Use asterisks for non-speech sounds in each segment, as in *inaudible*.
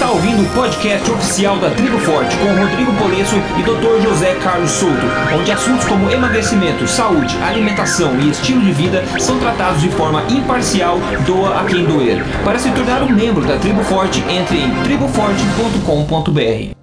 está ouvindo o podcast oficial da Tribo Forte com Rodrigo Polesso e Dr. José Carlos Souto, onde assuntos como emagrecimento, saúde, alimentação e estilo de vida são tratados de forma imparcial, doa a quem doer. Para se tornar um membro da Tribo Forte, entre em triboforte.com.br.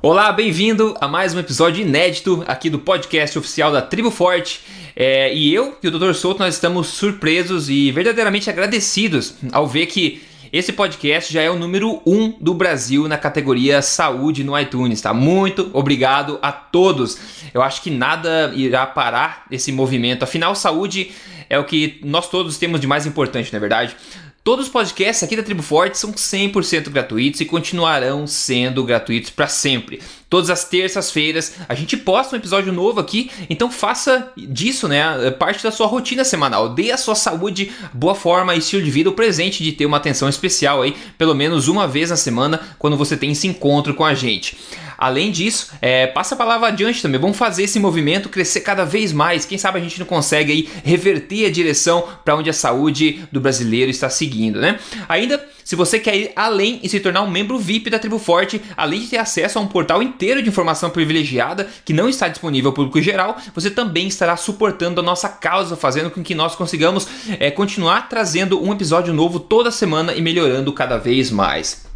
Olá, bem-vindo a mais um episódio inédito aqui do podcast oficial da Tribo Forte. É, e eu e o Dr. Souto nós estamos surpresos e verdadeiramente agradecidos ao ver que esse podcast já é o número 1 um do Brasil na categoria saúde no iTunes, tá? Muito obrigado a todos. Eu acho que nada irá parar esse movimento. Afinal, saúde é o que nós todos temos de mais importante, não é verdade? Todos os podcasts aqui da Tribo Forte são 100% gratuitos e continuarão sendo gratuitos para sempre. Todas as terças-feiras a gente posta um episódio novo aqui, então faça disso, né, parte da sua rotina semanal. Dê a sua saúde, boa forma e estilo de vida o presente de ter uma atenção especial aí, pelo menos uma vez na semana, quando você tem esse encontro com a gente. Além disso, é, passa a palavra adiante também. Vamos fazer esse movimento crescer cada vez mais. Quem sabe a gente não consegue aí reverter a direção para onde a saúde do brasileiro está seguindo, né? Ainda, se você quer ir além e se tornar um membro VIP da Tribo Forte, além de ter acesso a um portal inteiro de informação privilegiada que não está disponível ao público geral, você também estará suportando a nossa causa, fazendo com que nós consigamos é, continuar trazendo um episódio novo toda semana e melhorando cada vez mais.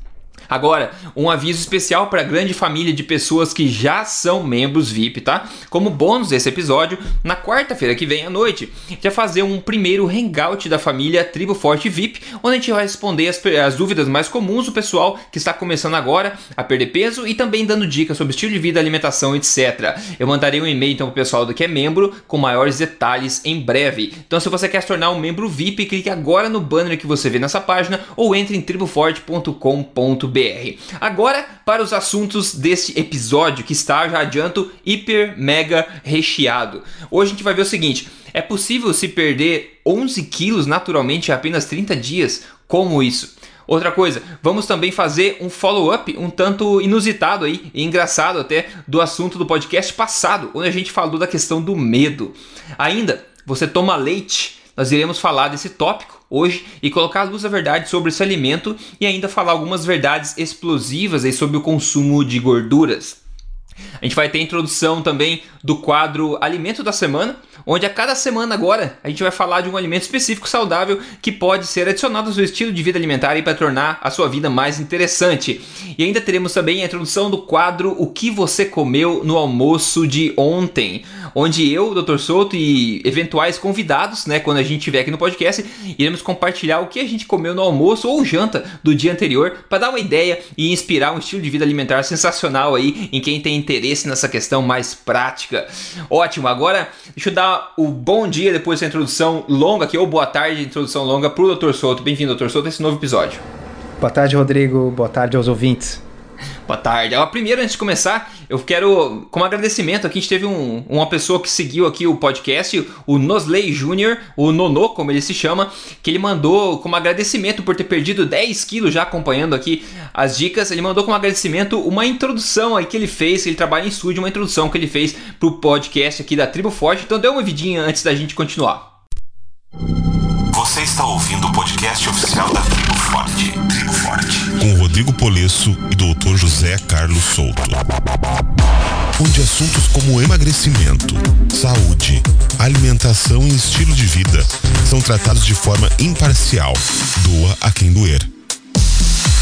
Agora, um aviso especial para a grande família de pessoas que já são membros VIP, tá? Como bônus desse episódio, na quarta-feira que vem à noite, vai fazer um primeiro hangout da família Tribo Forte VIP, onde a gente vai responder as, as dúvidas mais comuns do pessoal que está começando agora a perder peso e também dando dicas sobre estilo de vida, alimentação, etc. Eu mandarei um e-mail então para o pessoal do que é membro com maiores detalhes em breve. Então, se você quer se tornar um membro VIP, clique agora no banner que você vê nessa página ou entre em triboforte.com.br Agora para os assuntos deste episódio que está, já adianto, hiper mega recheado. Hoje a gente vai ver o seguinte: é possível se perder 11 quilos naturalmente em apenas 30 dias? Como isso? Outra coisa, vamos também fazer um follow-up um tanto inusitado aí, e engraçado até, do assunto do podcast passado, onde a gente falou da questão do medo. Ainda, você toma leite? Nós iremos falar desse tópico hoje e colocar à luz a verdade sobre esse alimento e ainda falar algumas verdades explosivas aí sobre o consumo de gorduras. A gente vai ter a introdução também do quadro Alimento da Semana, onde a cada semana agora a gente vai falar de um alimento específico saudável que pode ser adicionado ao seu estilo de vida alimentar para tornar a sua vida mais interessante. E ainda teremos também a introdução do quadro O que você comeu no almoço de ontem, onde eu, Dr. Souto e eventuais convidados, né, quando a gente estiver aqui no podcast, iremos compartilhar o que a gente comeu no almoço ou janta do dia anterior para dar uma ideia e inspirar um estilo de vida alimentar sensacional aí em quem tem interesse nessa questão mais prática. Ótimo, agora deixa eu dar o bom dia depois dessa introdução longa aqui, ou boa tarde, introdução longa para o Dr. Souto. Bem-vindo, Dr. Souto, a esse novo episódio. Boa tarde, Rodrigo. Boa tarde aos ouvintes. Boa tarde. primeiro, antes de começar, eu quero, como agradecimento, aqui a gente teve um, uma pessoa que seguiu aqui o podcast, o Nosley Jr., o Nono, como ele se chama, que ele mandou como agradecimento por ter perdido 10 quilos já acompanhando aqui as dicas, ele mandou como agradecimento uma introdução aí que ele fez, ele trabalha em estúdio, uma introdução que ele fez pro podcast aqui da Tribo Forte. Então dê uma vidinha antes da gente continuar. Você está ouvindo o podcast oficial da Tribo Forte. Tribo Forte. Com Rodrigo Polesso e Dr. José Carlos Souto. Onde assuntos como emagrecimento, saúde, alimentação e estilo de vida são tratados de forma imparcial. Doa a quem doer.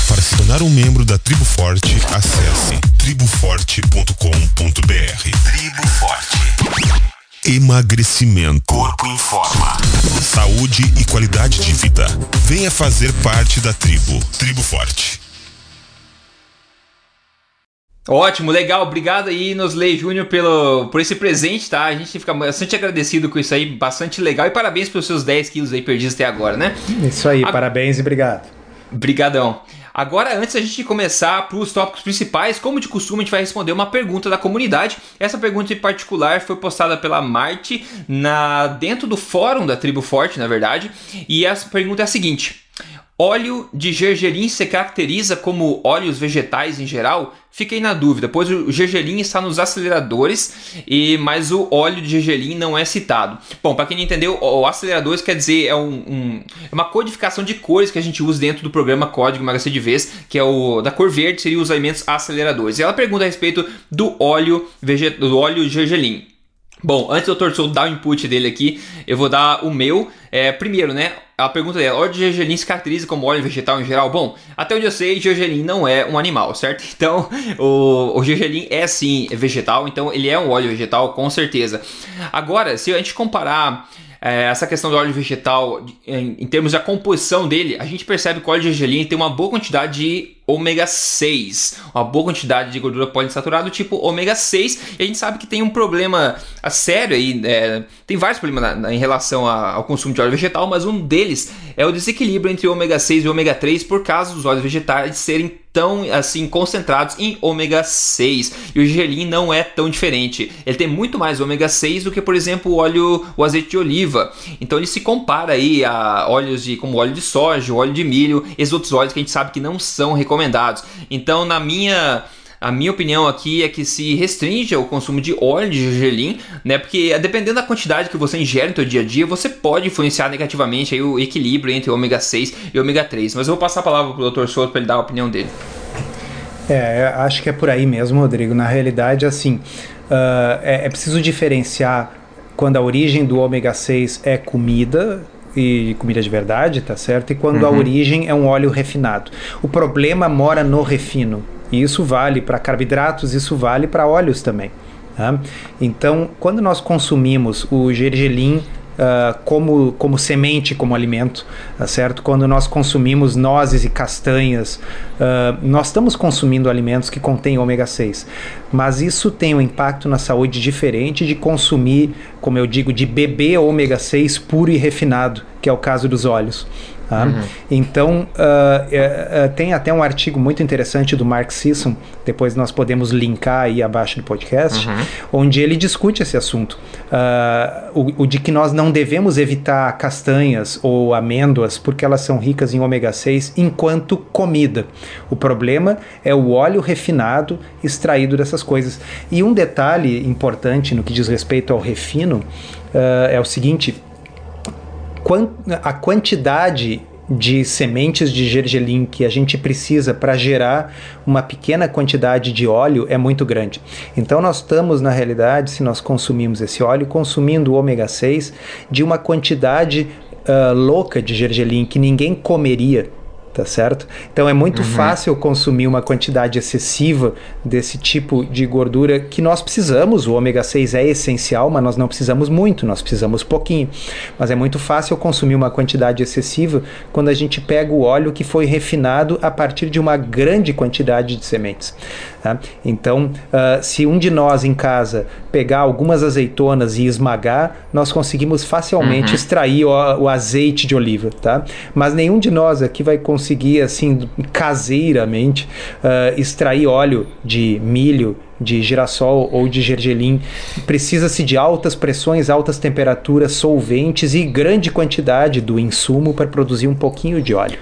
Para se tornar um membro da Tribo Forte, acesse triboforte.com.br. Tribo Forte. Emagrecimento. Corpo em forma. Saúde e qualidade de vida. Venha fazer parte da tribo. Tribo Forte. Ótimo, legal. Obrigado aí, Nosley Júnior, pelo, por esse presente, tá? A gente fica bastante agradecido com isso aí, bastante legal. E parabéns pelos seus 10 quilos aí perdidos até agora, né? Isso aí, a... parabéns e obrigado. Obrigadão. Agora, antes da gente começar para os tópicos principais, como de costume, a gente vai responder uma pergunta da comunidade. Essa pergunta em particular foi postada pela Marte na dentro do fórum da Tribo Forte, na verdade. E essa pergunta é a seguinte: óleo de gergelim se caracteriza como óleos vegetais em geral? Fiquei na dúvida, pois o gergelim está nos aceleradores, e mas o óleo de gergelim não é citado. Bom, para quem não entendeu, o aceleradores quer dizer é um, um, é uma codificação de cores que a gente usa dentro do programa Código Emagrecer de Vez, que é o da cor verde seria os alimentos aceleradores. E ela pergunta a respeito do óleo do óleo gergelim. Bom, antes do Dr. Souto dar o input dele aqui, eu vou dar o meu. É, primeiro, né? A pergunta é: óleo de gergelim se caracteriza como óleo vegetal em geral? Bom, até onde eu sei, gergelim não é um animal, certo? *laughs* Então, o, o gergelim é sim vegetal, então ele é um óleo vegetal, com certeza. Agora, se a gente comparar é, essa questão do óleo vegetal, em, em, termos da composição dele, a gente percebe que o óleo de gergelim tem uma boa quantidade de ômega 6, uma boa quantidade de gordura poliinsaturada tipo ômega 6, e a gente sabe que tem um problema a sério aí, é, tem vários problemas na, na, em relação a, ao consumo de óleo vegetal, mas um deles é o desequilíbrio entre ômega 6 e ômega 3 por causa dos óleos vegetais serem tão assim concentrados em ômega 6. E o gergelim não é tão diferente. Ele tem muito mais ômega 6 do que, por exemplo, o óleo, o azeite de oliva. Então ele se compara aí a óleos de como óleo de soja, óleo de milho, esses outros óleos que a gente sabe que não são recomendados. Então, na minha a minha opinião aqui é que se restringe o consumo de óleo de gergelim, né? Porque dependendo da quantidade que você ingere no seu dia a dia, você pode influenciar negativamente aí o equilíbrio entre ômega 6 e ômega 3. Mas eu vou passar a palavra para o Dr. Souto para ele dar a opinião dele. É, acho que é por aí mesmo, Rodrigo. Na realidade, assim, uh, é, é preciso diferenciar quando a origem do ômega 6 é comida, e comida de verdade, tá certo? E quando uhum. a origem é um óleo refinado. O problema mora no refino. E isso vale para carboidratos, isso vale para óleos também. Tá? Então, quando nós consumimos o gergelim Uh, como, como semente, como alimento, tá certo? Quando nós consumimos nozes e castanhas, uh, nós estamos consumindo alimentos que contêm ômega 6, mas isso tem um impacto na saúde diferente de consumir, como eu digo, de beber ômega 6 puro e refinado, que é o caso dos óleos. Tá? Uhum. Então, uh, uh, uh, tem até um artigo muito interessante do Mark Sisson, depois nós podemos linkar aí abaixo do podcast, uhum. onde ele discute esse assunto. O, o, de que nós não devemos evitar castanhas ou amêndoas porque elas são ricas em ômega 6 enquanto comida. O problema é o óleo refinado extraído dessas coisas. E um detalhe importante no que diz respeito ao refino é o seguinte a quantidade de sementes de gergelim que a gente precisa para gerar uma pequena quantidade de óleo é muito grande. Então nós estamos na realidade, se nós consumimos esse óleo, consumindo o ômega 6 de uma quantidade uh, louca de gergelim que ninguém comeria tá certo? Então é muito uhum. fácil consumir uma quantidade excessiva desse tipo de gordura que nós precisamos. O ômega 6 é essencial, mas nós não precisamos muito, nós precisamos pouquinho. Mas é muito fácil consumir uma quantidade excessiva quando a gente pega o óleo que foi refinado a partir de uma grande quantidade de sementes. Tá? Então, uh, se um de nós em casa pegar algumas azeitonas e esmagar, nós conseguimos facilmente uhum. extrair o, o, azeite de oliva, tá? Mas nenhum de nós aqui vai conseguir, assim, caseiramente, uh, extrair óleo de milho, de girassol ou de gergelim. Precisa-se de altas pressões, altas temperaturas, solventes e grande quantidade do insumo para produzir um pouquinho de óleo.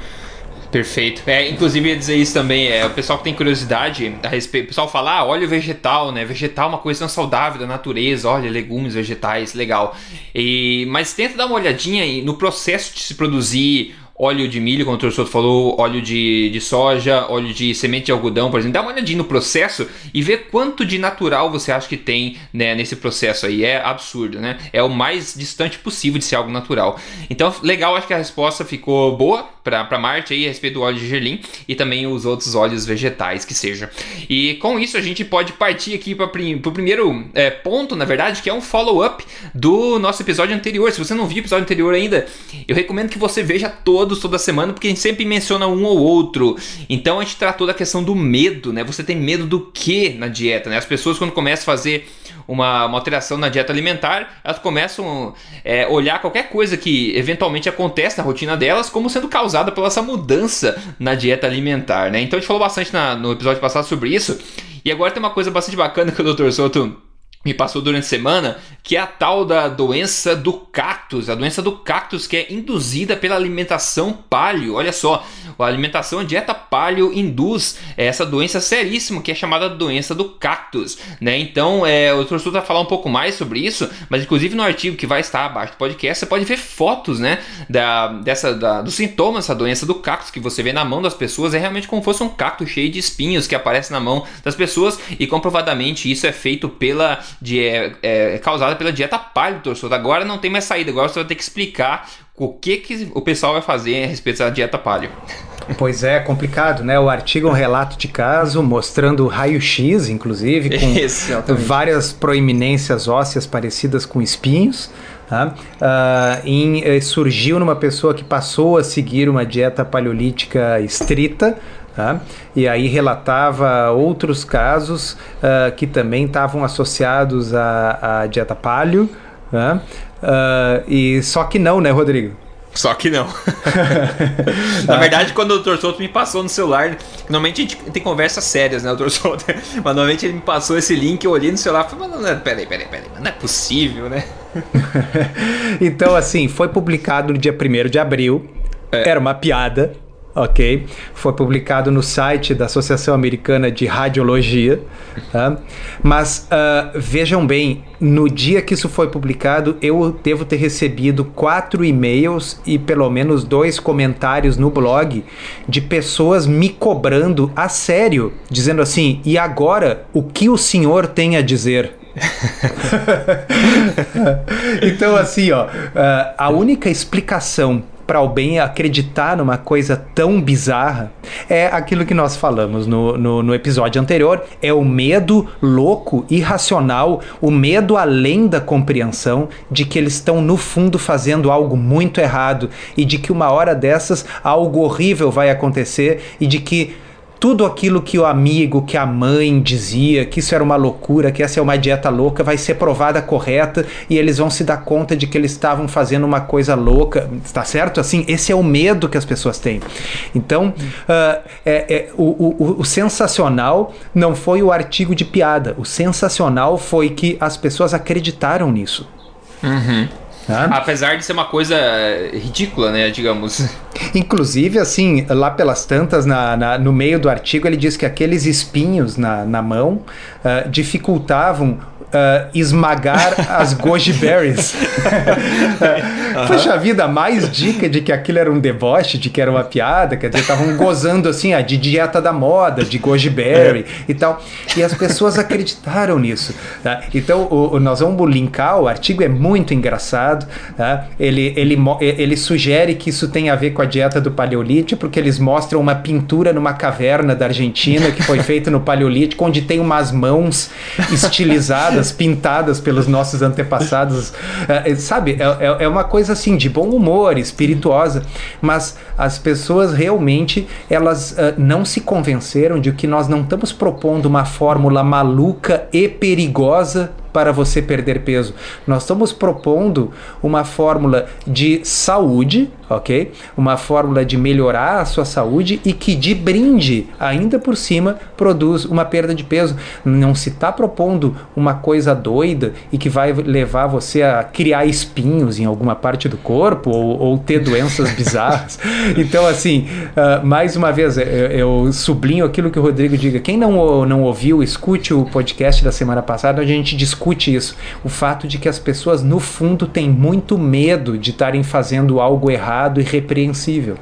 Perfeito. É, inclusive ia dizer isso também, é, o pessoal que tem curiosidade a respeito, o pessoal fala, ah, óleo vegetal, né? Vegetal é uma coisa tão saudável da natureza, olha, legumes, vegetais, legal. E, mas tenta dar uma olhadinha no processo de se produzir óleo de milho, como o professor falou, óleo de, de soja, óleo de semente de algodão, por exemplo. Dá uma olhadinha no processo e vê quanto de natural você acha que tem né, nesse processo aí. É absurdo, né? É o mais distante possível de ser algo natural. Então, legal, acho que a resposta ficou boa para Marte aí a respeito do óleo de gerlim e também os outros óleos vegetais que seja. E com isso a gente pode partir aqui para o primeiro é, ponto, na verdade, que é um follow-up do nosso episódio anterior. Se você não viu o episódio anterior ainda, eu recomendo que você veja todo todos toda semana, porque a gente sempre menciona um ou outro. Então a gente tratou da questão do medo, né? Você tem medo do que na dieta, né? As pessoas quando começam a fazer uma, uma alteração na dieta alimentar, elas começam a é, olhar qualquer coisa que eventualmente acontece na rotina delas como sendo causada pela essa mudança na dieta alimentar, né? Então a gente falou bastante na, no episódio passado sobre isso. E agora tem uma coisa bastante bacana que o Dr. Souto me passou durante a semana, que é a tal da doença do cactus, a doença do cactus que é induzida pela alimentação paleo. Olha só, a alimentação, a dieta paleo induz essa doença seríssima que é chamada doença do cactus, né? Então, é, o professor vai falar um pouco mais sobre isso, mas inclusive no artigo que vai estar abaixo do podcast, você pode ver fotos, né, da, dessa, da, dos sintomas dessa doença do cactus que você vê na mão das pessoas, é realmente como se fosse um cacto cheio de espinhos que aparece na mão das pessoas e comprovadamente isso é feito pela de, é, é, causada pela dieta paleo, torcedor. Agora não tem mais saída, agora você vai ter que explicar o que, que o pessoal vai fazer a respeito da dieta paleo. Pois é, complicado, né? O artigo é um relato de caso mostrando raio-x, inclusive, com *laughs* Esse, várias proeminências ósseas parecidas com espinhos. Tá? Uh, em, eh, surgiu numa pessoa que passou a seguir uma dieta paleolítica estrita, Tá? E aí relatava outros casos uh, que também estavam associados à, à dieta paleo. Tá? Uh, e só que não, né, Rodrigo? Só que não. *laughs* Na verdade, quando o Dr. Souto me passou no celular, normalmente a gente tem conversas sérias, né, Dr. Souto? *laughs* Mas normalmente ele me passou esse link, eu olhei no celular e falei, mas não, peraí, peraí, peraí, não é possível, né? *laughs* então, assim, foi publicado no dia 1 de abril, é. era uma piada, ok? Foi publicado no site da Associação Americana de Radiologia. Tá? Mas uh, vejam bem, no dia que isso foi publicado, eu devo ter recebido quatro e-mails e pelo menos dois comentários no blog de pessoas me cobrando a sério, dizendo assim: e agora, o que o senhor tem a dizer? *laughs* *laughs* então, assim, ó, uh, a única explicação para alguém acreditar numa coisa tão bizarra é aquilo que nós falamos no, no, no, episódio anterior: é o medo louco, irracional, o medo além da compreensão de que eles estão no fundo fazendo algo muito errado e de que uma hora dessas algo horrível vai acontecer e de que tudo aquilo que o amigo, que a mãe dizia, que isso era uma loucura, que essa é uma dieta louca, vai ser provada correta e eles vão se dar conta de que eles estavam fazendo uma coisa louca, está certo? Assim, esse é o medo que as pessoas têm. Então, uh, é, é, o, o, o sensacional não foi o artigo de piada, o sensacional foi que as pessoas acreditaram nisso. Uhum. Tá? Apesar de ser uma coisa ridícula, né, digamos. *laughs* Inclusive, assim, lá pelas tantas, na, na no meio do artigo, ele diz que aqueles espinhos na, na mão uh, dificultavam uh, esmagar as goji berries. uhum. *laughs* Poxa vida, mais dica de que aquilo era um deboche, de que era uma piada, quer dizer, estavam gozando assim, ah, de dieta da moda, de goji berry é. e tal. E as pessoas acreditaram nisso. Tá? Então, o, o, nós vamos linkar, o artigo é muito engraçado. Tá? Ele, ele, ele sugere que isso tem a ver com a dieta do Paleolítico, porque eles mostram uma pintura numa caverna da Argentina que foi feita no Paleolítico, onde tem umas mãos estilizadas pintadas pelos nossos antepassados. É, sabe, é, é, é uma coisa assim de bom humor, espirituosa, mas as pessoas realmente elas uh, não se convenceram de que nós não estamos propondo uma fórmula maluca e perigosa para você perder peso. Nós estamos propondo uma fórmula de saúde, ok? Uma fórmula de melhorar a sua saúde e que de brinde, ainda por cima, produz uma perda de peso. Não se está propondo uma coisa doida e que vai levar você a criar espinhos em alguma parte do corpo ou, ou ter doenças *laughs* bizarras. Então, assim, uh, mais uma vez, eu, eu, sublinho aquilo que o Rodrigo diga. Quem não, não ouviu, escute o podcast da semana passada, onde a gente discute discute isso. O fato de que as pessoas, no fundo, têm muito medo de estarem fazendo algo errado e repreensível.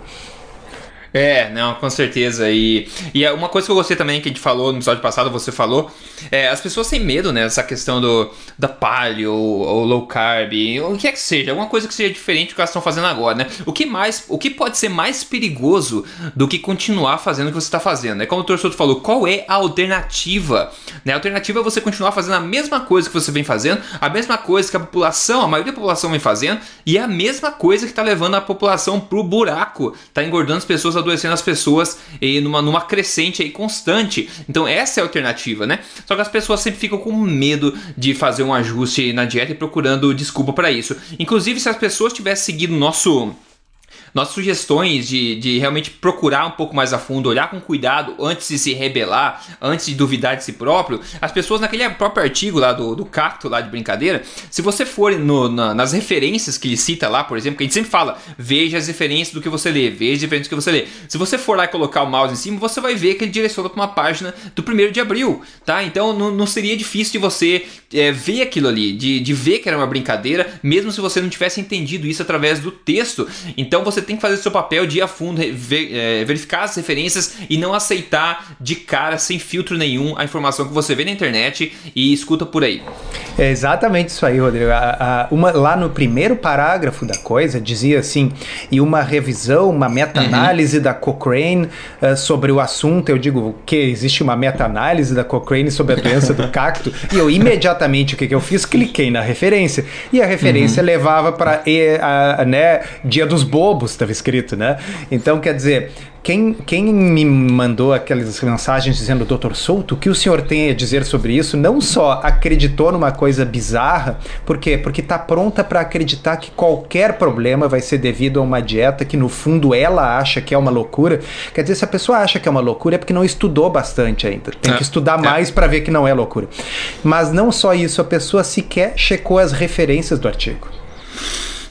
É, não, com certeza. E, e é uma coisa que eu gostei também que a gente falou no episódio passado, você falou, é, as pessoas têm medo, né? Essa questão do, da paleo ou low carb, o que é que seja, alguma coisa que seja diferente do que elas estão fazendo agora, né? O que mais, o que pode ser mais perigoso do que continuar fazendo o que você está fazendo? É como o torcedor falou, qual é a alternativa? Né? A alternativa é você continuar fazendo a mesma coisa que você vem fazendo, a mesma coisa que a população, a maioria da população vem fazendo, e é a mesma coisa que está levando a população pro buraco, tá engordando as pessoas adoecendo as pessoas e numa, numa crescente aí constante. Então essa é a alternativa, né? Só que as pessoas sempre ficam com medo de fazer um ajuste na dieta e procurando desculpa para isso. Inclusive, se as pessoas tivessem seguido o nosso nossas sugestões de, de realmente procurar um pouco mais a fundo, olhar com cuidado antes de se rebelar, antes de duvidar de si próprio, as pessoas naquele próprio artigo lá do, do cacto lá de brincadeira, se você for no, na, nas referências que ele cita lá, por exemplo, que a gente sempre fala, veja as referências do que você lê, veja as referências do que você lê. Se você for lá e colocar o mouse em cima, você vai ver que ele direciona para uma página do primeiro de abril, tá? Então não, não seria difícil de você é, ver aquilo ali, de, de ver que era uma brincadeira, mesmo se você não tivesse entendido isso através do texto. Então você tem que fazer o seu papel de ir a fundo, ver, é, verificar as referências e não aceitar de cara, sem filtro nenhum, a informação que você vê na internet e escuta por aí. É exatamente isso aí, Rodrigo. A, a, uma, lá no primeiro parágrafo da coisa dizia assim: e uma revisão, uma meta-análise uhum. da Cochrane uh, sobre o assunto. Eu digo que existe uma meta-análise da Cochrane sobre a doença do *laughs* cacto. E eu imediatamente o que, que eu fiz? Cliquei na referência. E a referência uhum. levava para né, Dia dos Bobos, estava escrito, né? Então, quer dizer, quem, quem me mandou aquelas mensagens dizendo, doutor Souto, o que o senhor tem a dizer sobre isso, não só acreditou numa coisa bizarra, por quê? Porque está pronta para acreditar que qualquer problema vai ser devido a uma dieta que no fundo ela acha que é uma loucura. Quer dizer, se a pessoa acha que é uma loucura é porque não estudou bastante ainda. Tem é, que estudar é. mais para ver que não é loucura. Mas não só isso, a pessoa sequer checou as referências do artigo.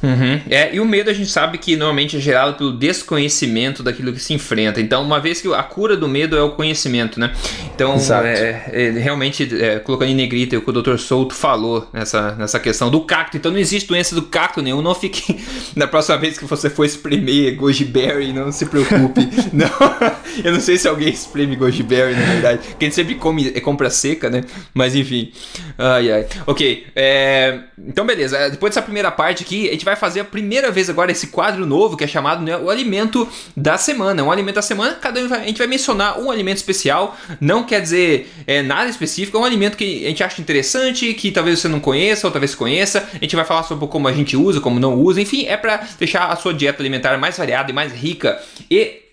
Uhum. É, e o medo a gente sabe que normalmente é gerado pelo desconhecimento daquilo que se enfrenta. Então, uma vez que a cura do medo é o conhecimento, né? Então, é, é, realmente, é, colocando em negrita o que o Dr. Souto falou nessa, nessa questão do cacto. Então, não existe doença do cacto nenhum. Não fique. *laughs* Na próxima vez que você for espremer goji berry, não se preocupe. *laughs* não, eu não sei se alguém espreme goji berry, na verdade. Quem sempre come é compra seca, né? Mas enfim. Ai, ai. Ok. É, então, beleza. Depois dessa primeira parte aqui, a gente vai fazer a primeira vez agora esse quadro novo que é chamado né, o alimento da semana. Um alimento da semana, cada um vai, a gente vai mencionar um alimento especial, não quer dizer é, nada específico, é um alimento que a gente acha interessante, que talvez você não conheça ou talvez conheça. A gente vai falar sobre como a gente usa, como não usa, enfim, é para deixar a sua dieta alimentar mais variada e mais rica e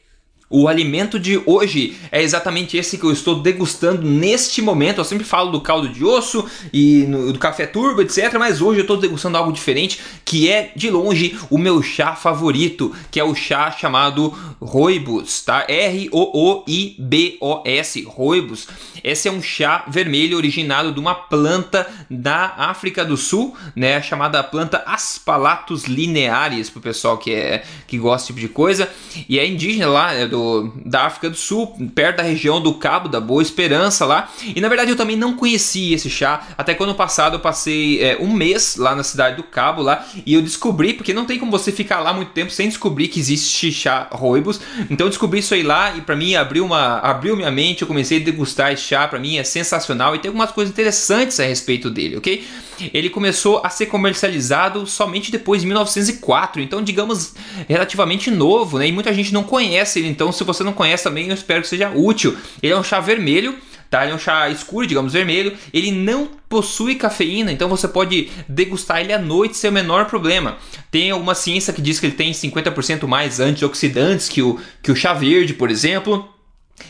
o alimento de hoje é exatamente esse que eu estou degustando neste momento. Eu sempre falo do caldo de osso e no, do café turbo, etc. Mas hoje eu estou degustando algo diferente, que é de longe o meu chá favorito, que é o chá chamado Rooibos, tá? R-O-O-I-B-O-S, Rooibos. Esse é um chá vermelho originado de uma planta da África do Sul, né? Chamada planta Aspalatus linearis, para o pessoal que, é, que gosta desse tipo de coisa. E é indígena lá, é do, da África do Sul, perto da região do Cabo da Boa Esperança lá. E na verdade eu também não conhecia esse chá. Até quando passado eu passei é, um mês lá na cidade do Cabo lá e eu descobri, porque não tem como você ficar lá muito tempo sem descobrir que existe chá Rooibos. Então eu descobri isso aí lá e para mim abriu, uma, abriu minha mente, eu comecei a degustar esse chá para mim é sensacional e tem algumas coisas interessantes a respeito dele, ok? Ele começou a ser comercializado somente depois de 1904, então digamos relativamente novo, né? E muita gente não conhece ele, então se você não conhece também, eu espero que seja útil. Ele é um chá vermelho, tá? Ele é um chá escuro, digamos vermelho. Ele não possui cafeína, então você pode degustar ele à noite sem o menor problema. Tem alguma ciência que diz que ele tem 50% mais antioxidantes que o, que o chá verde, por exemplo.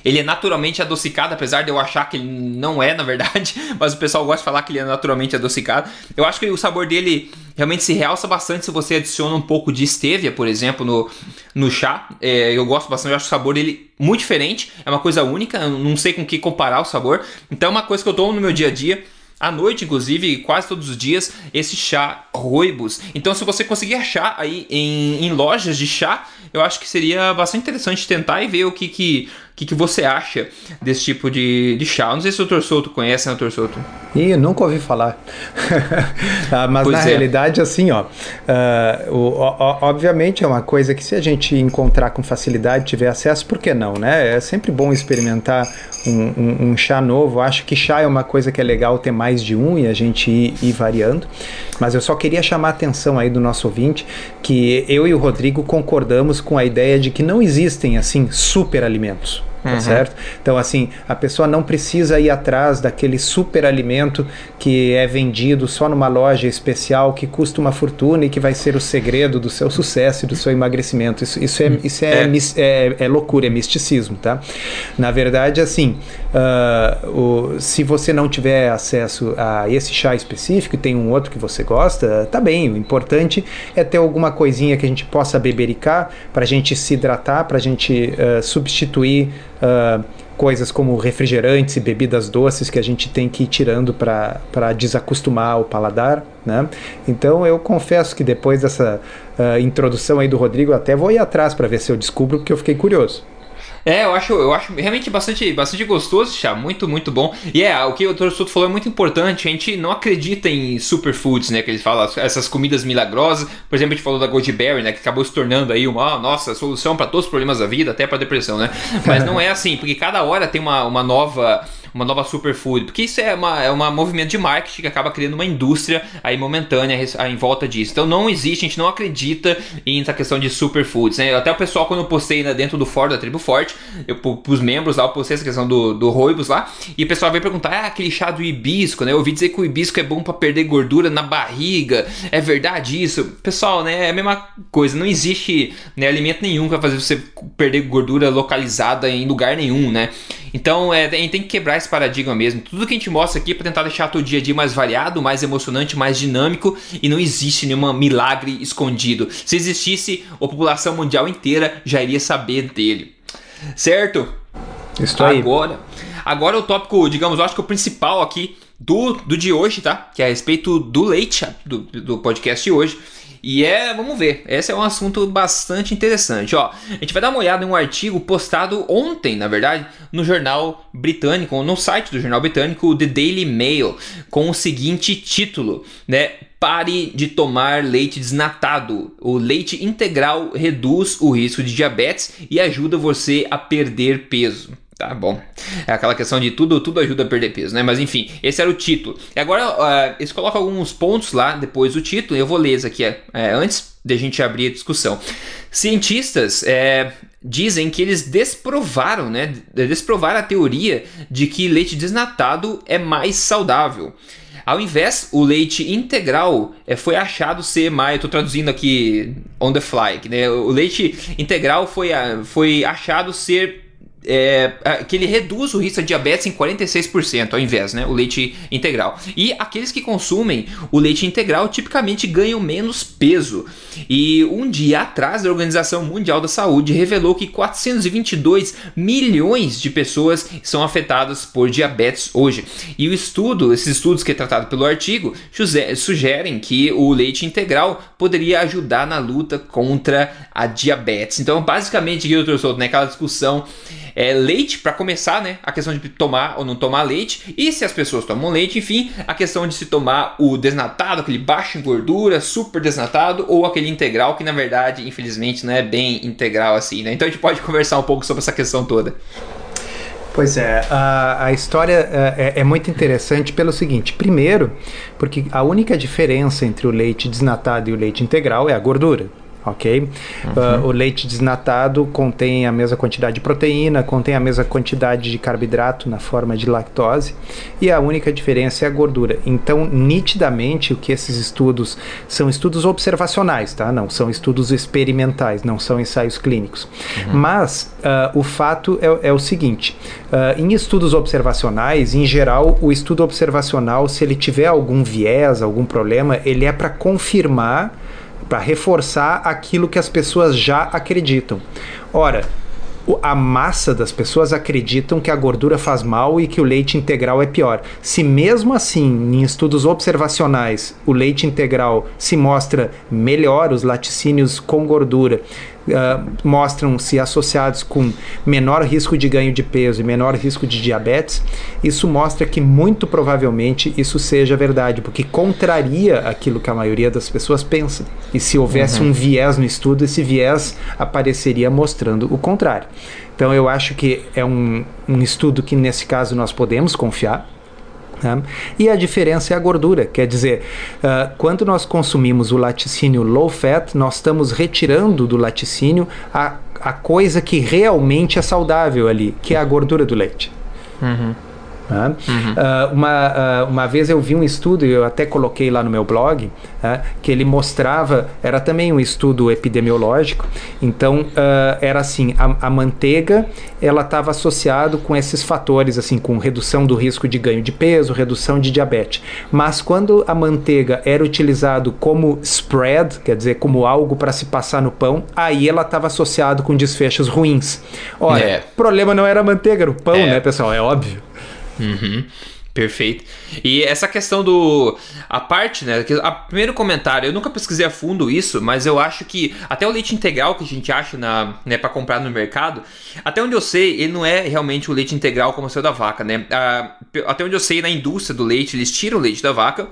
Ele é naturalmente adocicado, apesar de eu achar que ele não é, na verdade, *laughs* mas o pessoal gosta de falar que ele é naturalmente adocicado. Eu acho que o sabor dele realmente se realça bastante se você adiciona um pouco de stevia, por exemplo, no, no chá. É, eu gosto bastante, eu acho o sabor dele muito diferente, é uma coisa única, eu não sei com que comparar o sabor. Então é uma coisa que eu tomo no meu dia a dia à noite, inclusive, quase todos os dias, esse chá Roibos. Então, se você conseguir achar aí em, em, lojas de chá, eu acho que seria bastante interessante tentar e ver o que, que que, que você acha desse tipo de, de chá? Não sei se o Dr. Souto conhece, né, Dr. Souto? Ih, nunca ouvi falar. *laughs* ah, mas pois na é. realidade, assim, ó, uh, o, o, obviamente é uma coisa que se a gente encontrar com facilidade, tiver acesso, por que não, né? É sempre bom experimentar um, um, um, chá novo. Acho que chá é uma coisa que é legal ter mais de um e a gente ir, ir variando. Mas eu só queria chamar a atenção aí do nosso ouvinte que eu e o Rodrigo concordamos com a ideia de que não existem, assim, super alimentos tá uhum. certo? Então, assim, a pessoa não precisa ir atrás daquele super alimento que é vendido só numa loja especial que custa uma fortuna e que vai ser o segredo do seu sucesso e do seu emagrecimento. Isso, isso, é, isso é, é. é, é loucura, é misticismo, tá? Na verdade, assim, uh, o, se você não tiver acesso a esse chá específico e tem um outro que você gosta, tá bem. O importante é ter alguma coisinha que a gente possa bebericar para a gente se hidratar, para a gente uh, substituir uh, coisas como refrigerantes e bebidas doces que a gente tem que ir tirando para desacostumar o paladar, né? Então eu confesso que depois dessa uh, introdução aí do Rodrigo, até vou ir atrás para ver se eu descubro, porque eu fiquei curioso. É, eu acho, eu acho realmente bastante, bastante gostoso, chá, muito, muito bom. E é, o que o Dr. Souto falou é muito importante, a gente não acredita em superfoods, né, que eles falam, essas comidas milagrosas. Por exemplo, a gente falou da Goji Berry, né, que acabou se tornando aí uma, nossa, solução para todos os problemas da vida, até para depressão, né? Mas não é assim, porque cada hora tem uma, uma nova uma nova superfood, porque isso é uma, é uma movimento de marketing que acaba criando uma indústria aí momentânea em volta disso. Então não existe, a gente não acredita em essa questão de superfoods, né? Até o pessoal quando eu postei né, dentro do fórum da Tribo Forte, eu pros membros lá, eu postei essa questão do, do roibos lá, e o pessoal veio perguntar, ah, aquele chá do hibisco, né? Eu ouvi dizer que o hibisco é bom para perder gordura na barriga, é verdade isso? Pessoal, né, é a mesma coisa, não existe né, alimento nenhum que vai fazer você perder gordura localizada em lugar nenhum, né? Então é, a gente tem que quebrar esse paradigma mesmo. Tudo que a gente mostra aqui é para tentar deixar o dia a dia mais variado, mais emocionante, mais dinâmico e não existe nenhum milagre escondido. Se existisse, a população mundial inteira já iria saber dele. Certo? Isso aí. Agora, agora o tópico, digamos, eu acho que o principal aqui do, do de hoje, tá? Que é a respeito do leite do, do podcast de hoje. E é, vamos ver, esse é um assunto bastante interessante. Ó, a gente vai dar uma olhada em um artigo postado ontem, na verdade, no jornal britânico, no site do jornal britânico The Daily Mail, com o seguinte título, né? Pare de tomar leite desnatado. O leite integral reduz o risco de diabetes e ajuda você a perder peso. Tá bom. É aquela questão de tudo, tudo ajuda a perder peso, né? Mas enfim, esse era o título. E agora uh, eles colocam alguns pontos lá depois do título. Eu vou ler isso aqui é, antes de a gente abrir a discussão. Cientistas é, dizem que eles desprovaram, né? Desprovaram a teoria de que leite desnatado é mais saudável. Ao invés, o leite integral é, foi achado ser mais. Estou traduzindo aqui on the fly. Né? O leite integral foi, foi achado ser é, que ele reduz o risco de diabetes em 46% ao invés, né? O leite integral. E aqueles que consumem o leite integral tipicamente ganham menos peso. E um dia atrás, a Organização Mundial da Saúde revelou que 422 milhões de pessoas são afetadas por diabetes hoje. E o estudo, esses estudos que é tratado pelo artigo, sugerem que o leite integral poderia ajudar na luta contra a diabetes. Então, basicamente, aqui, doutor Souto, naquela né, discussão é, leite, para começar, né? A questão de tomar ou não tomar leite. E se as pessoas tomam leite, enfim, a questão de se tomar o desnatado, aquele baixo em gordura, super desnatado, ou aquele integral, que na verdade, infelizmente, não é bem integral assim, né? Então a gente pode *laughs* conversar um pouco sobre essa questão toda. Pois é, a, a história é, é, muito interessante pelo seguinte: primeiro, porque a única diferença entre o leite desnatado e o leite integral é a gordura ok? Uhum. Uh, o leite desnatado contém a mesma quantidade de proteína, contém a mesma quantidade de carboidrato na forma de lactose e a única diferença é a gordura. Então, nitidamente, o que esses estudos são estudos observacionais, tá? Não são estudos experimentais, não são ensaios clínicos. Uhum. Mas uh, o fato é, é o seguinte: uh, em estudos observacionais, em geral, o estudo observacional, se ele tiver algum viés, algum problema, ele é para confirmar para reforçar aquilo que as pessoas já acreditam. Ora, a massa das pessoas acreditam que a gordura faz mal e que o leite integral é pior. Se mesmo assim, em estudos observacionais, o leite integral se mostra melhor, os laticínios com gordura uh, mostram-se associados com menor risco de ganho de peso e menor risco de diabetes, isso mostra que muito provavelmente isso seja verdade, porque contraria aquilo que a maioria das pessoas pensa. E se houvesse uhum. um viés no estudo, esse viés apareceria mostrando o contrário. Então eu acho que é um, um estudo que nesse caso nós podemos confiar, Né? E a diferença é a gordura, quer dizer, uh, quando nós consumimos o laticínio low fat, nós estamos retirando do laticínio a, a coisa que realmente é saudável ali, que é a gordura do leite. Uhum. Uhum. Uh, uma, uh, uma vez eu vi um estudo, eu até coloquei lá no meu blog, uh, que ele mostrava, era também um estudo epidemiológico, então era assim, a, a manteiga ela estava associado com esses fatores, assim, com redução do risco de ganho de peso, redução de diabetes. Mas quando a manteiga era utilizado como spread, quer dizer, como algo para se passar no pão, aí ela estava associado com desfechos ruins. Olha, é. o problema não era a manteiga, era o pão, é. né, pessoal? É óbvio. Uhum. Perfeito. E essa questão do. A parte, né? A primeiro comentário, eu nunca pesquisei a fundo isso, mas eu acho que até o leite integral que a gente acha na, né, para comprar no mercado, até onde eu sei, ele não é realmente o leite integral como o seu da vaca, né? até onde eu sei, na indústria do leite, eles tiram o leite da vaca,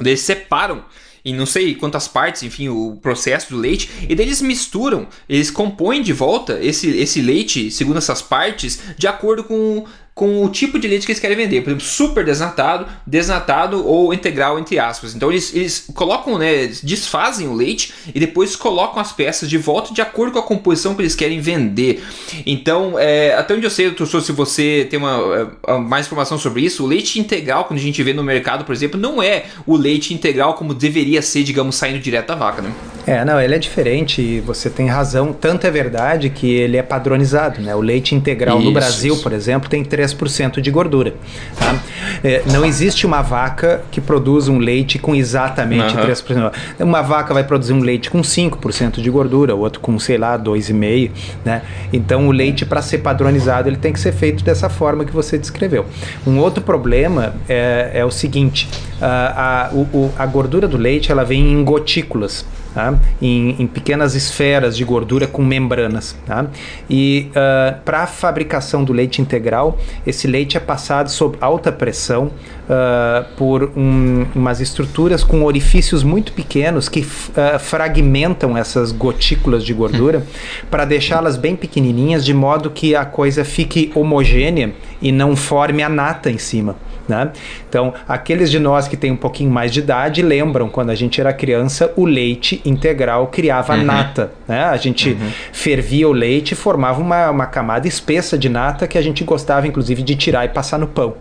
eles separam em não sei quantas partes, enfim, o processo do leite, e daí eles misturam, eles compõem de volta esse, esse leite, segundo essas partes, de acordo com com o tipo de leite que eles querem vender. Por exemplo, super desnatado, desnatado ou integral, entre aspas. Então eles, eles colocam, né, desfazem o leite e depois colocam as peças de volta de acordo com a composição que eles querem vender. Então, é, até onde eu sei, doutor, se você tem uma, é, mais informação sobre isso, o leite integral, quando a gente vê no mercado, por exemplo, não é o leite integral como deveria ser, digamos, saindo direto da vaca, né? É, não, ele é diferente e você tem razão. Tanto é verdade que ele é padronizado, né? O leite integral isso, no Brasil, isso. por exemplo, tem 3 3% de gordura. Tá? É, não existe uma vaca que produza um leite com exatamente uhum. 3%. Uma vaca vai produzir um leite com 5% de gordura, outro com, sei lá, 2,5%. Né? Então, o leite, para ser padronizado, ele tem que ser feito dessa forma que você descreveu. Um outro problema é, é o seguinte: a, a, o, a gordura do leite ela vem em gotículas tá? em, em, pequenas esferas de gordura com membranas. Tá? E uh, ah, para a fabricação do leite integral, esse leite é passado sob alta pressão uh, por um, umas estruturas com orifícios muito pequenos que uh, fragmentam essas gotículas de gordura hum. para deixá-las bem pequenininhas, de modo que a coisa fique homogênea e não forme a nata em cima. Né? Então, aqueles de nós que têm um pouquinho mais de idade lembram quando a gente era criança, o leite integral criava uhum. nata. Né? A gente uhum. fervia o leite e formava uma, uma camada espessa de nata que a gente gostava, inclusive, de tirar e passar no pão.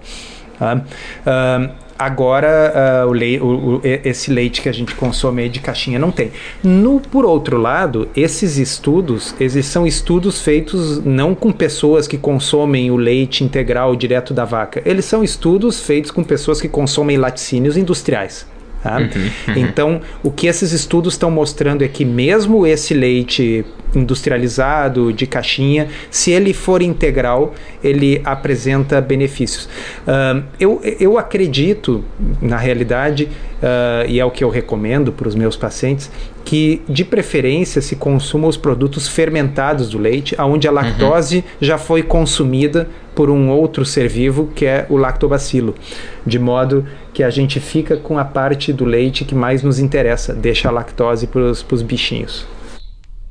Tá? Uh, Agora, uh, o lei, o, o, esse leite que a gente consome de caixinha não tem. No, por outro lado, esses estudos, eles são estudos feitos não com pessoas que consomem o leite integral direto da vaca. Eles são estudos feitos com pessoas que consomem laticínios industriais. Tá? Uhum, uhum. Então, o que esses estudos estão mostrando é que mesmo esse leite industrializado, de caixinha, se ele for integral, ele apresenta benefícios. Uh, eu, eu acredito, na realidade, uh, e é o que eu recomendo para os meus pacientes, que de preferência se consuma os produtos fermentados do leite, onde a uhum. lactose uhum. já foi consumida por um outro ser vivo que é o lactobacilo, de modo que a gente fica com a parte do leite que mais nos interessa, deixa a lactose para os bichinhos.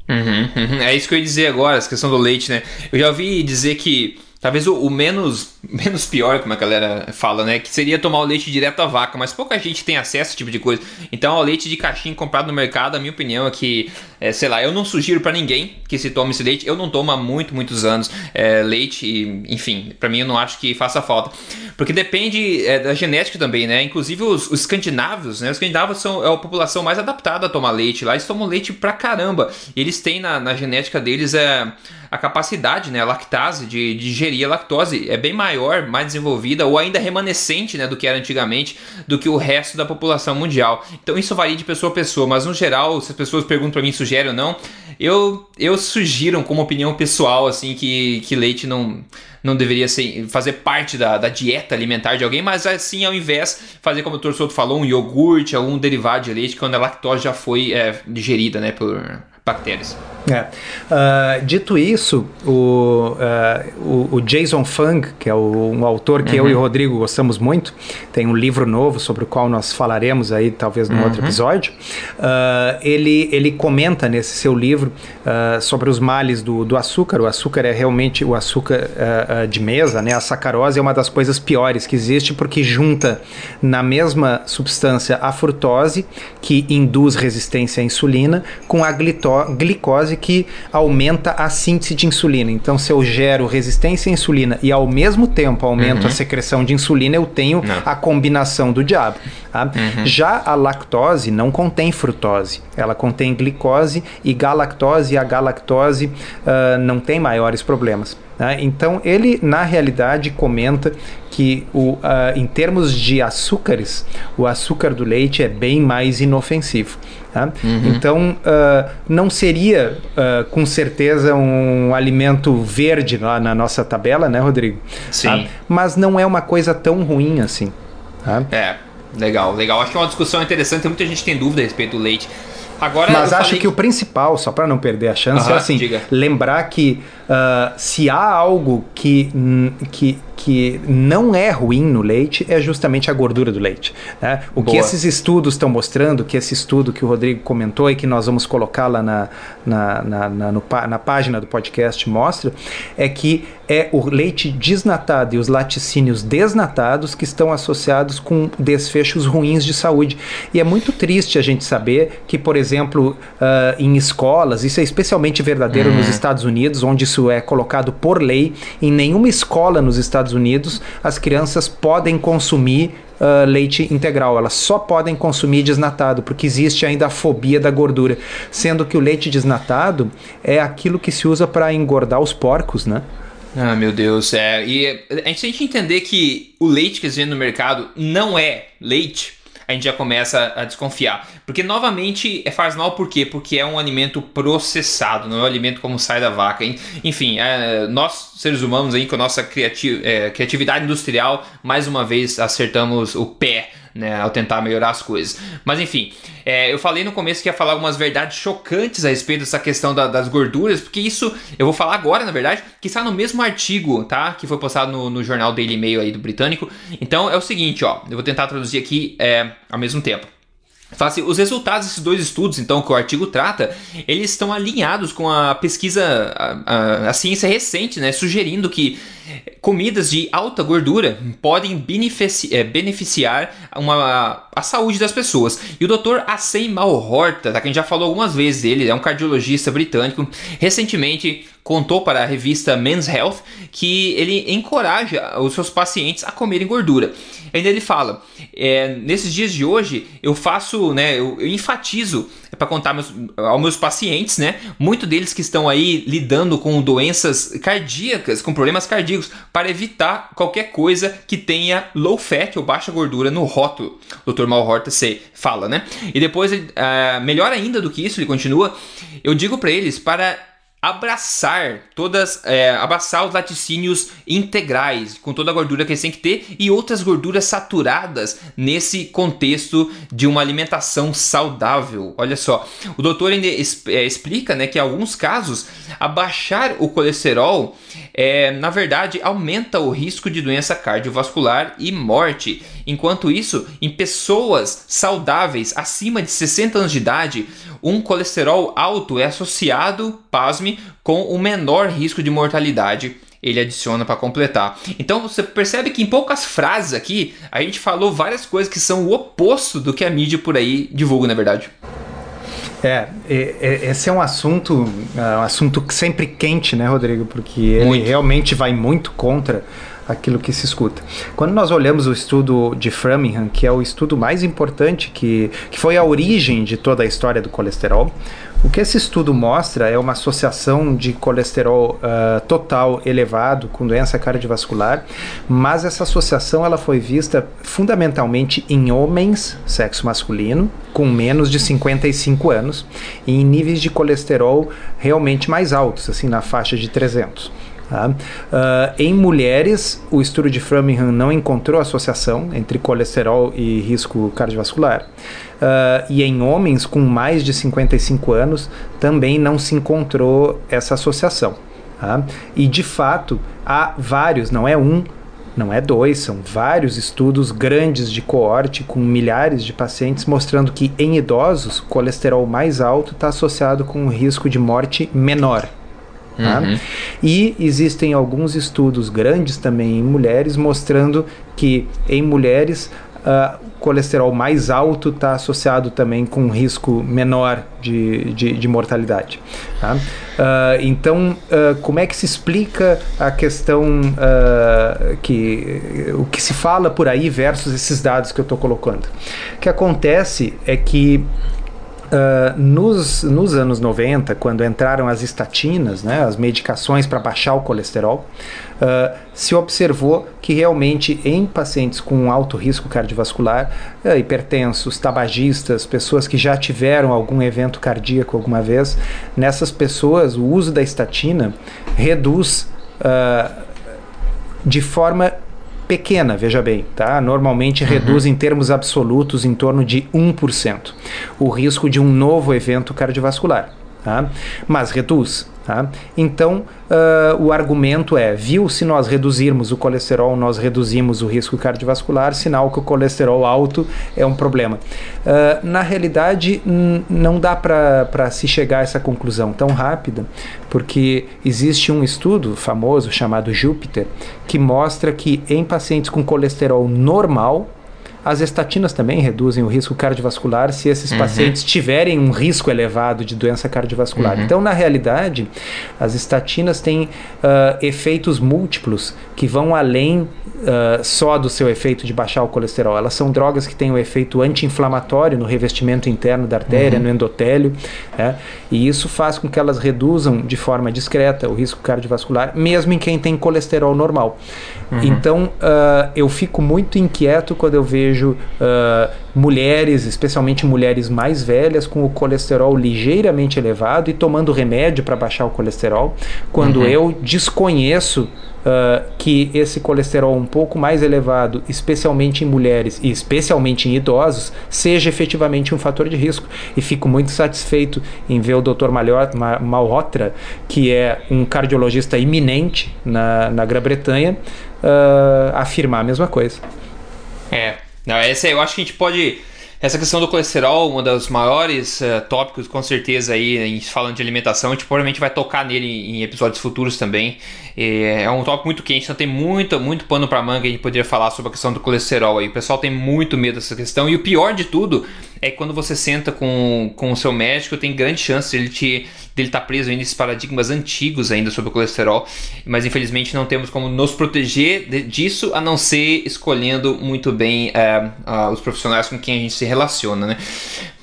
Uhum, uhum. É isso que eu ia dizer agora, essa questão do leite, né? Eu já ouvi dizer que Talvez o, o, menos, *laughs* menos pior, como a galera fala, né? Que seria tomar o leite direto da vaca, mas pouca gente tem acesso a esse tipo de coisa. Então, o leite de caixinha comprado no mercado, a minha opinião é que, é, sei lá, eu não sugiro para ninguém que se tome esse leite. Eu não tomo há muito, muitos anos é, leite, enfim, para mim eu não acho que faça falta. Porque depende é, da genética também, né? Inclusive os, os escandinavos, né? Os escandinavos são é a população mais adaptada a tomar leite lá. Eles tomam leite pra caramba. E eles têm na, na genética deles é a capacidade, né, a lactase, de, digerir a lactose é bem maior, mais desenvolvida ou ainda remanescente, né, do que era antigamente, do que o resto da população mundial. Então isso varia de pessoa a pessoa, mas no geral, se as pessoas perguntam para mim, sugerem ou não, eu, eu sugiro como opinião pessoal, assim, que, que leite não não deveria ser, fazer parte da, da dieta alimentar de alguém, mas assim, ao invés, fazer como o Torçoto falou, um iogurte, algum derivado de leite, quando a lactose já foi é, digerida, né, por, bactérias. É. Uh, dito isso, o, uh, o, Jason Fung, que é o, um autor que uhum. eu e o Rodrigo gostamos muito, tem um livro novo sobre o qual nós falaremos aí talvez num uhum. outro episódio. Uh, ele, ele comenta nesse seu livro sobre os males do, do açúcar. O açúcar é realmente o açúcar de mesa, né? A sacarose é uma das coisas piores que existe porque junta na mesma substância a frutose, que induz resistência à insulina, com a glicose que aumenta a síntese de insulina. Então, se eu gero resistência à insulina e ao mesmo tempo aumento uhum. a secreção de insulina, eu tenho não. a combinação do diabo. Tá? Uhum. Já a lactose não contém frutose, ela contém glicose e galactose, e a galactose uh, não tem maiores problemas. Tá? Então, ele, na realidade, comenta que, o, uh, em termos de açúcares, o açúcar do leite é bem mais inofensivo. Tá? Uhum. Então, uh, não seria uh, com certeza um alimento verde lá na nossa tabela, né, Rodrigo? Sim. Tá? Mas não é uma coisa tão ruim assim. Tá? É, legal, legal. Acho que é uma discussão interessante. Muita gente tem dúvida a respeito do leite. Agora, Mas acho falei... que o principal, só para não perder a chance, é assim: diga. lembrar que uh, se há algo que, que que não é ruim no leite é justamente a gordura do leite. Né? O Boa. que esses estudos estão mostrando, que esse estudo que o Rodrigo comentou e que nós vamos colocar lá na, na, na, na, no, na página do podcast mostra, é que é o leite desnatado e os laticínios desnatados que estão associados com desfechos ruins de saúde. E é muito triste a gente saber que, por exemplo, uh, em escolas, isso é especialmente verdadeiro uhum. nos Estados Unidos, onde isso é colocado por lei, em nenhuma escola nos Estados Unidos, as crianças podem consumir uh, leite integral, elas só podem consumir desnatado, porque existe ainda a fobia da gordura, sendo que o leite desnatado é aquilo que se usa para engordar os porcos, né? Ah, meu Deus, é. E a gente tem que entender que o leite que existe no mercado não é leite a gente já começa a desconfiar. Porque, novamente, é farnal por quê? Porque é um alimento processado, não é um alimento como sai da vaca. Hein? Enfim, é, nós, seres humanos, aí, com a nossa criati é, criatividade industrial, mais uma vez acertamos o pé né, ao tentar melhorar as coisas. Mas enfim, é, eu falei no começo que ia falar algumas verdades chocantes a respeito dessa questão da, das gorduras, porque isso eu vou falar agora, na verdade, que está no mesmo artigo, tá? Que foi postado no, no jornal Daily Mail aí do britânico. Então é o seguinte, ó, eu vou tentar traduzir aqui é, ao mesmo tempo. Assim, os resultados desses dois estudos, então, que o artigo trata, eles estão alinhados com a pesquisa, a, a, a ciência recente, né, sugerindo que comidas de alta gordura podem é, beneficiar uma, a saúde das pessoas. E o Dr. Assem Malhorta, tá, que a gente já falou algumas vezes dele, é um cardiologista britânico, recentemente contou para a revista Men's Health que ele encoraja os seus pacientes a comerem gordura. Ainda ele fala: é, nesses dias de hoje eu faço, né, eu, eu enfatizo para contar meus, aos meus pacientes, né, muitos deles que estão aí lidando com doenças cardíacas, com problemas cardíacos, para evitar qualquer coisa que tenha low fat ou baixa gordura no rótulo. Dr. Malhorta se fala, né? E depois, uh, melhor ainda do que isso, ele continua, eu digo para eles para abraçar todas, é, abraçar os laticínios integrais, com toda a gordura que eles têm que ter e outras gorduras saturadas nesse contexto de uma alimentação saudável. Olha só, o doutor ainda é, explica né, que em alguns casos abaixar o colesterol é, na verdade aumenta o risco de doença cardiovascular e morte. Enquanto isso, em pessoas saudáveis acima de 60 anos de idade, um colesterol alto é associado, pasme, com o menor risco de mortalidade. Ele adiciona para completar. Então você percebe que em poucas frases aqui a gente falou várias coisas que são o oposto do que a mídia por aí divulga, na verdade. É, esse é um assunto, é um assunto sempre quente, né, Rodrigo? Porque ele muito. realmente vai muito contra aquilo que se escuta. Quando nós olhamos o estudo de Framingham, que é o estudo mais importante, que, que foi a origem de toda a história do colesterol, o que esse estudo mostra é uma associação de colesterol uh, total elevado com doença cardiovascular, mas essa associação ela foi vista fundamentalmente em homens, sexo masculino, com menos de 55 anos, e em níveis de colesterol realmente mais altos, assim na faixa de 300. Tá? Uh, em mulheres, o estudo de Framingham não encontrou associação entre colesterol e risco cardiovascular. Uh, e em homens com mais de 55 anos também não se encontrou essa associação. Tá? E de fato, há vários, não é um, não é dois, são vários estudos grandes de coorte com milhares de pacientes mostrando que em idosos, colesterol mais alto está associado com um risco de morte menor. Tá? Uhum. E existem alguns estudos grandes também em mulheres mostrando que em mulheres uh, colesterol mais alto está associado também com um risco menor de, de, de mortalidade. Tá? Uh, então, uh, como é que se explica a questão que o que se fala por aí versus esses dados que eu estou colocando? O que acontece é que Uh, nos, nos anos 90, quando entraram as estatinas, né, as medicações para baixar o colesterol, uh, se observou que realmente em pacientes com alto risco cardiovascular, uh, hipertensos, tabagistas, pessoas que já tiveram algum evento cardíaco alguma vez, nessas pessoas o uso da estatina reduz de forma pequena, veja bem, tá? Normalmente uhum. reduz em termos absolutos em torno de 1% o risco de um novo evento cardiovascular, tá? Mas reduz. Tá? Então, uh, o argumento é: viu, se nós reduzirmos o colesterol, nós reduzimos o risco cardiovascular, sinal que o colesterol alto é um problema. Uh, na realidade, não dá para se chegar a essa conclusão tão rápida, porque existe um estudo famoso chamado Júpiter que mostra que em pacientes com colesterol normal, as estatinas também reduzem o risco cardiovascular se esses uhum. pacientes tiverem um risco elevado de doença cardiovascular. Uhum. Então, na realidade, as estatinas têm uh, efeitos múltiplos que vão além uh, só do seu efeito de baixar o colesterol. Elas são drogas que têm o um efeito anti-inflamatório no revestimento interno da artéria, uhum. no endotélio, né? e isso faz com que elas reduzam de forma discreta o risco cardiovascular, mesmo em quem tem colesterol normal. Uhum. Então, uh, eu fico muito inquieto quando eu vejo uh, mulheres, especialmente mulheres mais velhas, com o colesterol ligeiramente elevado e tomando remédio para baixar o colesterol, quando uhum. eu desconheço Uh, que esse colesterol um pouco mais elevado, especialmente em mulheres e especialmente em idosos, seja efetivamente um fator de risco. E fico muito satisfeito em ver o Dr. Malhotra, que é um cardiologista iminente na, na Grã-Bretanha, uh, afirmar a mesma coisa. É, não, essa eu acho que a gente pode. Essa questão do colesterol, um dos maiores uh, tópicos, com certeza, aí, em, falando de alimentação, a gente provavelmente vai tocar nele em episódios futuros também. É, é um tópico muito quente, então tem muito, muito pano para manga a gente poderia falar sobre a questão do colesterol aí. O pessoal tem muito medo dessa questão. E o pior de tudo é quando você senta com, com o seu médico, tem grande chance de ele te dele estar tá preso ainda nesses paradigmas antigos ainda sobre o colesterol, mas infelizmente não temos como nos proteger de, disso a não ser escolhendo muito bem é, uh, os profissionais com quem a gente se relaciona, né?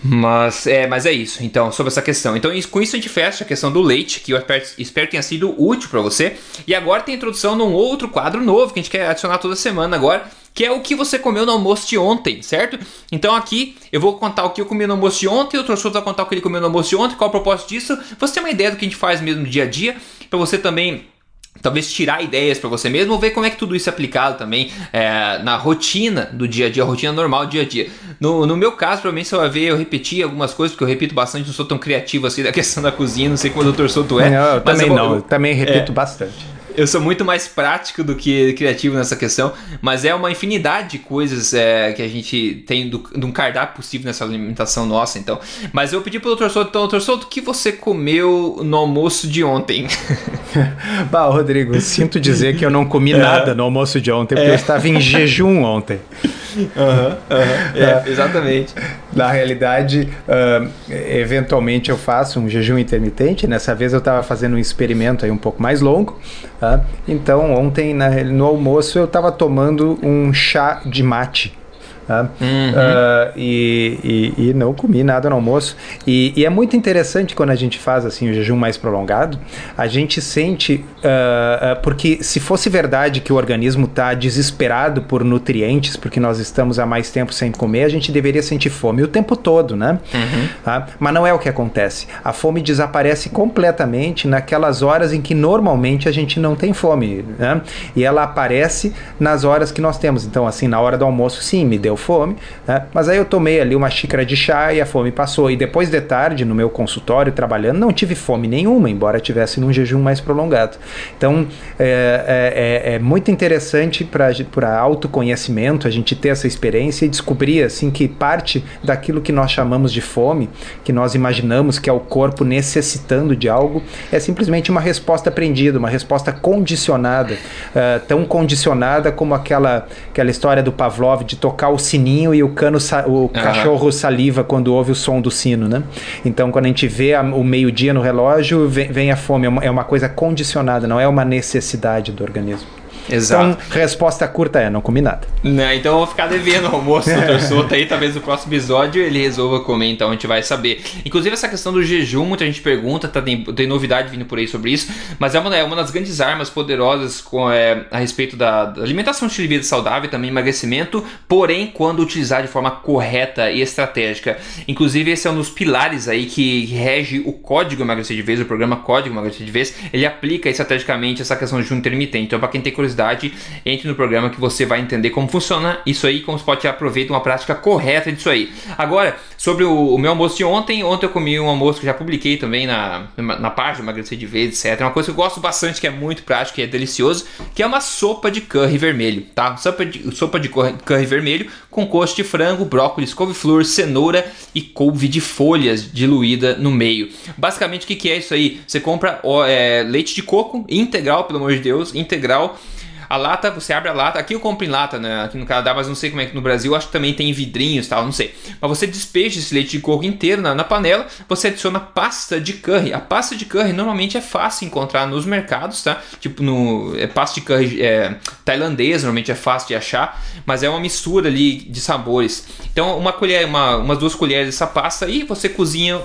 Mas é, mas é isso. Então, sobre essa questão. Então, com isso a gente fecha a questão do leite, que eu espero, espero tenha sido útil para você. E agora tem a introdução num outro quadro novo que a gente quer adicionar toda semana agora, que é o que você comeu no almoço de ontem, certo? Então aqui eu vou contar o que eu comi no almoço de ontem, o trouxe vai contar o que ele comeu no almoço de ontem, qual o propósito disso. Você tem uma ideia do que a gente faz mesmo no dia a dia, para você também talvez tirar ideias para você mesmo ou ver como é que tudo isso é aplicado também é, na rotina do dia a dia, rotina normal do dia a dia. No, no meu caso, provavelmente você vai ver eu repetir algumas coisas, porque eu repito bastante, não sou tão criativo assim *laughs* da questão da cozinha, não sei como o Dr. Souto é. Não, eu também eu vou, não, eu também repito é, bastante eu sou muito mais prático do que criativo nessa questão, mas é uma infinidade de coisas é, que a gente tem do, de um cardápio possível nessa alimentação nossa, então. Mas eu pedi pro Dr. Souto, então, Dr. Souto, o que você comeu no almoço de ontem? *laughs* bah, Rodrigo, sinto dizer que eu não comi é. nada no almoço de ontem, porque é. eu estava em jejum ontem. *laughs* Uhum, uhum, é, exatamente. Na realidade, uh, eventualmente eu faço um jejum intermitente. Nessa vez eu estava fazendo um experimento aí um pouco mais longo. Tá? Então, ontem na, no almoço eu estava tomando um chá de mate. Tá? Uhum. Uh, e, e, e, não comi nada no almoço. E, e, é muito interessante quando a gente faz assim o jejum mais prolongado, a gente sente, uh, uh, porque se fosse verdade que o organismo está desesperado por nutrientes, porque nós estamos há mais tempo sem comer, a gente deveria sentir fome o tempo todo, né? Uhum. Tá? Mas não é o que acontece. A fome desaparece completamente naquelas horas em que normalmente a gente não tem fome, né? E ela aparece nas horas que nós temos. Então, assim, na hora do almoço, sim, me deu fome, né? mas aí eu tomei ali uma xícara de chá e a fome passou. E depois de tarde, no meu consultório, trabalhando, não tive fome nenhuma, embora tivesse num jejum mais prolongado. Então, é, é, é muito interessante para autoconhecimento a gente ter essa experiência e descobrir assim que parte daquilo que nós chamamos de fome, que nós imaginamos que é o corpo necessitando de algo, é simplesmente uma resposta aprendida, uma resposta condicionada, uh, tão condicionada como aquela, aquela história do Pavlov de tocar o sininho e o cano o uhum. cachorro saliva quando ouve o som do sino, né? Então, quando a gente vê a, o meio-dia no relógio, vem, vem a fome. É uma, é uma coisa condicionada, não é uma necessidade do organismo. Exato. Então, resposta curta é, não comi nada. Né, então eu vou ficar devendo o almoço do. *laughs* Souto aí, talvez no próximo episódio ele resolva comer, então a gente vai saber. Inclusive essa questão do jejum, muita gente pergunta, tá, tem, tem novidade vindo por aí sobre isso, mas é uma, é uma das grandes armas poderosas com, é, a respeito da, da alimentação de vida saudável e também emagrecimento, porém quando utilizar de forma correta e estratégica. Inclusive esse é um dos pilares aí que rege o Código Emagrecer de Vez, o programa Código Emagrecer de Vez, ele aplica estrategicamente essa questão de jejum intermitente. Então para quem tem curiosidade curiosidade, entre no programa que você vai entender como funciona isso aí, como você pode aproveitar uma prática correta disso aí. Agora, sobre o, o, meu almoço de ontem, ontem eu comi um almoço que já publiquei também na, na página Emagrecer de Vez, etc. É uma coisa que eu gosto bastante, que é muito prático e é delicioso, que é uma sopa de curry vermelho, tá? Sopa de, sopa de curry vermelho com coxo de frango, brócolis, couve-flor, cenoura e couve de folhas diluída no meio. Basicamente, o que, que é isso aí? Você compra ó, é, leite de coco integral, pelo amor de Deus, integral a lata, você abre a lata, aqui eu compro em lata, né? Aqui no Canadá, mas não sei como é que no Brasil, acho que também tem vidrinhos tal, não sei. Mas você despeja esse leite de coco inteiro na, na panela, você adiciona pasta de curry. A pasta de curry normalmente é fácil encontrar nos mercados, tá? Tipo, no é, pasta de curry é, tailandesa, normalmente é fácil de achar, mas é uma mistura ali de sabores. Então, uma colher, uma, umas duas colheres dessa pasta e você cozinha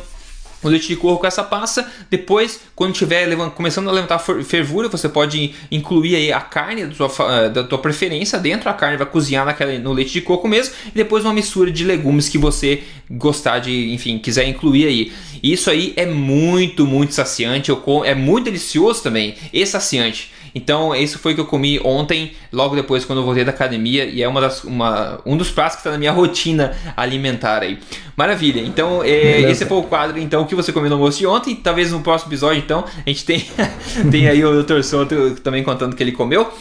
o leite de coco com essa pasta. Depois, quando estiver começando a levantar fervura, você pode incluir aí a carne da tua, eh, da preferência dentro. A carne vai cozinhar naquela, no leite de coco mesmo. E depois uma mistura de legumes que você gostar de, enfim, quiser incluir aí. Isso aí é muito, muito saciante. É muito delicioso também e saciante. Então, isso foi que eu comi ontem, logo depois quando eu voltei da academia, e é uma das, uma, um dos pratos que está na minha *laughs* rotina alimentar aí. Maravilha. Então, é, esse foi o quadro então que você comeu no almoço de ontem. Talvez no próximo episódio, então, a gente tem, *laughs* tem aí o Dr. Soto também contando que ele comeu.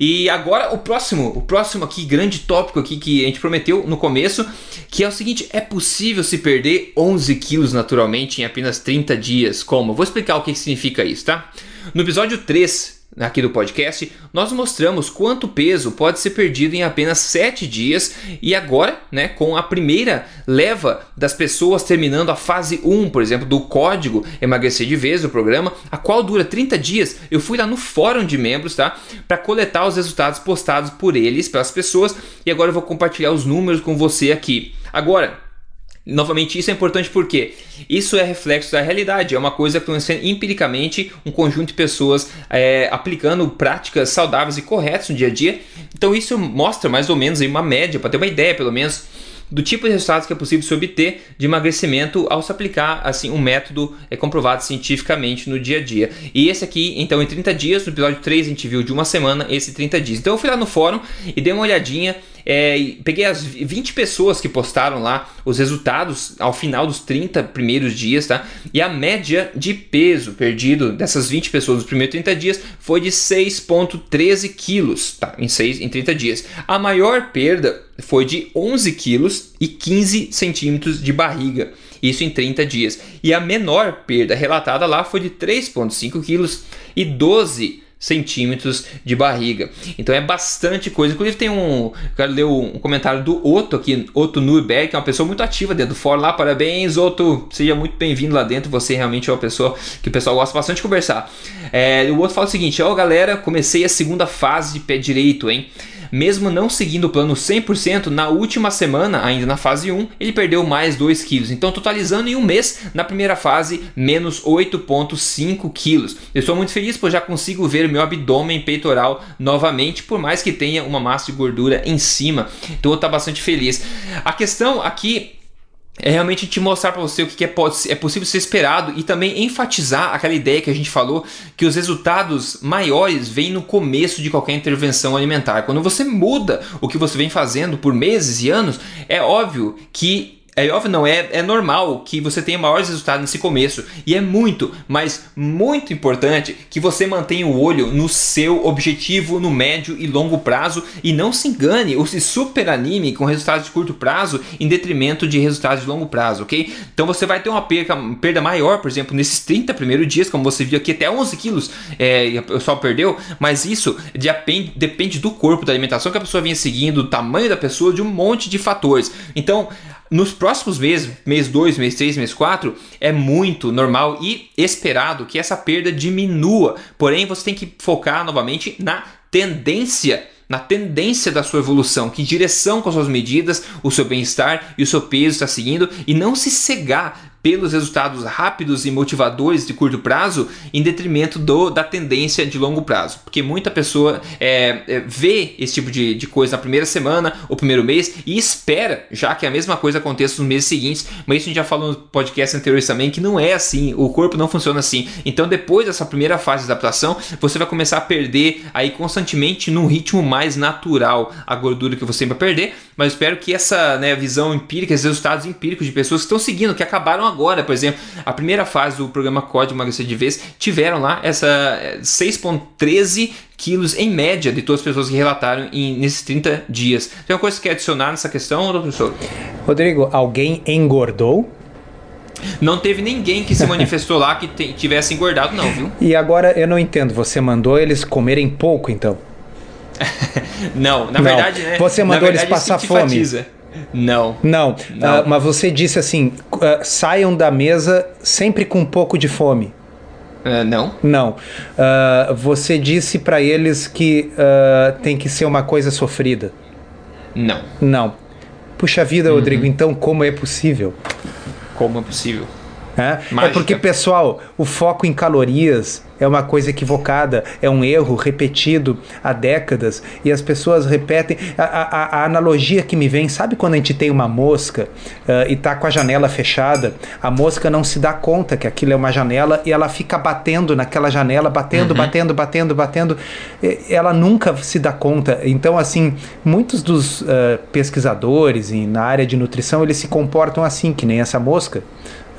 E agora o próximo, o próximo aqui grande tópico aqui que a gente prometeu no começo, que é o seguinte, é possível se perder 11 quilos naturalmente em apenas 30 dias? Como? vou explicar o que significa isso, tá? No episódio 3, aqui do podcast, nós mostramos quanto peso pode ser perdido em apenas 7 dias e agora, né, com a primeira leva das pessoas terminando a fase 1, por exemplo, do código emagrecer de vez do programa, a qual dura 30 dias, eu fui lá no fórum de membros, tá, para coletar os resultados postados por eles, pelas pessoas, e agora eu vou compartilhar os números com você aqui. Agora, Novamente, isso é importante porque isso é reflexo da realidade, é uma coisa que empiricamente um conjunto de pessoas é, aplicando práticas saudáveis e corretas no dia a dia. Então, isso mostra mais ou menos uma média, para ter uma ideia pelo menos do tipo de resultados que é possível se obter de emagrecimento ao se aplicar assim um método é comprovado cientificamente no dia a dia. E esse aqui, então, em 30 dias, no episódio 3 a gente viu de uma semana esse 30 dias. Então eu fui lá no fórum e dei uma olhadinha é, peguei as 20 pessoas que postaram lá os resultados ao final dos 30 primeiros dias, tá? E a média de peso perdido dessas 20 pessoas nos primeiros 30 dias foi de 6,13 quilos, tá? Em, 6, em 30 dias. A maior perda foi de 11 quilos e 15 centímetros de barriga. Isso em 30 dias. E a menor perda relatada lá foi de 3,5 quilos e 12 centímetros de barriga. Então é bastante coisa. Inclusive tem um, quero ler um comentário do Otto aqui, Otto Nurberg, que é uma pessoa muito ativa dentro do fórum lá. Parabéns, Otto, seja muito bem-vindo lá dentro. Você realmente é uma pessoa que o pessoal gosta bastante de conversar. É, o Otto fala o seguinte: ó, oh, galera, comecei a segunda fase de pé direito, hein? Mesmo não seguindo o plano 100%, na última semana, ainda na fase 1, ele perdeu mais 2 quilos. Então, totalizando em um mês, na primeira fase, menos 8,5 quilos. Eu estou muito feliz, pois já consigo ver meu abdômen peitoral novamente, por mais que tenha uma massa de gordura em cima. Então, eu estou bastante feliz. A questão aqui é realmente te mostrar para você o que é, é possível ser esperado e também enfatizar aquela ideia que a gente falou que os resultados maiores vêm no começo de qualquer intervenção alimentar. Quando você muda o que você vem fazendo por meses e anos, é óbvio que é óbvio, não, é, é normal que você tenha maiores resultados nesse começo. E é muito, mas muito importante que você mantenha o olho no seu objetivo no médio e longo prazo e não se engane ou se super anime com resultados de curto prazo em detrimento de resultados de longo prazo, ok? Então você vai ter uma perda, perda maior, por exemplo, nesses 30 primeiros dias, como você viu aqui, até 11 quilos é, o pessoal perdeu, mas isso depende, depende do corpo, da alimentação que a pessoa vinha seguindo, do tamanho da pessoa, de um monte de fatores. Então, nos próximos meses, mês 2, mês 3, mês 4, é muito normal e esperado que essa perda diminua. Porém, você tem que focar novamente na tendência na tendência da sua evolução, que direção com as suas medidas, o seu bem-estar e o seu peso está seguindo e não se cegar pelos resultados rápidos e motivadores de curto prazo em detrimento do, da tendência de longo prazo. Porque muita pessoa é, é, vê esse tipo de, de coisa na primeira semana ou primeiro mês e espera já que a mesma coisa aconteça nos meses seguintes, mas isso a gente já falou no podcast anteriores também que não é assim, o corpo não funciona assim. Então depois dessa primeira fase de adaptação, você vai começar a perder aí constantemente num ritmo mais natural a gordura que você vai perder, mas espero que essa né, visão empírica, esses resultados empíricos de pessoas que estão seguindo, que acabaram agora, por exemplo, a primeira fase do programa Código Emagrecer de Vez, tiveram lá essa 6,13 eh, quilos em média de todas as pessoas que relataram em, nesses 30 dias. Tem uma coisa que quer adicionar nessa questão, professor? Rodrigo, alguém engordou? Não teve ninguém que se manifestou lá que tivesse engordado, não, viu? E agora eu não entendo, você mandou eles comerem pouco, então? *laughs* não, na não. verdade, né? Você mandou verdade, eles passar fome. Não. Não, não. Uh, mas você disse assim: uh, saiam da mesa sempre com um pouco de fome. Uh, não. Não. você disse para eles que tem que ser uma coisa sofrida. Não. Não. Puxa vida, uhum. Rodrigo, então como é possível? Como é possível? É, é porque, pessoal, o foco em calorias é uma coisa equivocada, é um erro repetido há décadas e as pessoas repetem. A, a, a analogia que me vem, sabe quando a gente tem uma mosca uh, e tá com a janela fechada? A mosca não se dá conta que aquilo é uma janela e ela fica batendo naquela janela, batendo, uhum. batendo, batendo, batendo. Ela nunca se dá conta. Então, assim, muitos dos uh, pesquisadores na área de nutrição eles se comportam assim, que nem essa mosca.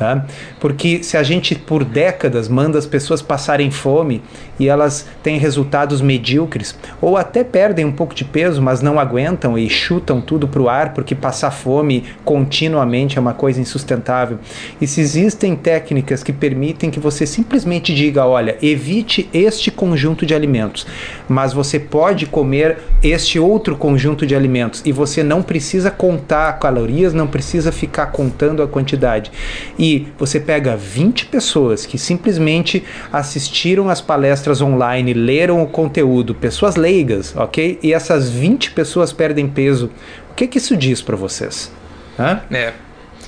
Tá? Porque se a gente por décadas manda as pessoas passarem fome e elas têm resultados medíocres, ou até perdem um pouco de peso, mas não aguentam e chutam tudo para o ar porque passar fome continuamente é uma coisa insustentável. E se existem técnicas que permitem que você simplesmente diga: olha, evite este conjunto de alimentos, mas você pode comer este outro conjunto de alimentos e você não precisa contar calorias, não precisa ficar contando a quantidade e você pega 20 pessoas que simplesmente assistiram as palestras online, leram o conteúdo, pessoas leigas, ok? E essas 20 pessoas perdem peso. O que, que isso diz para vocês? Hã? É.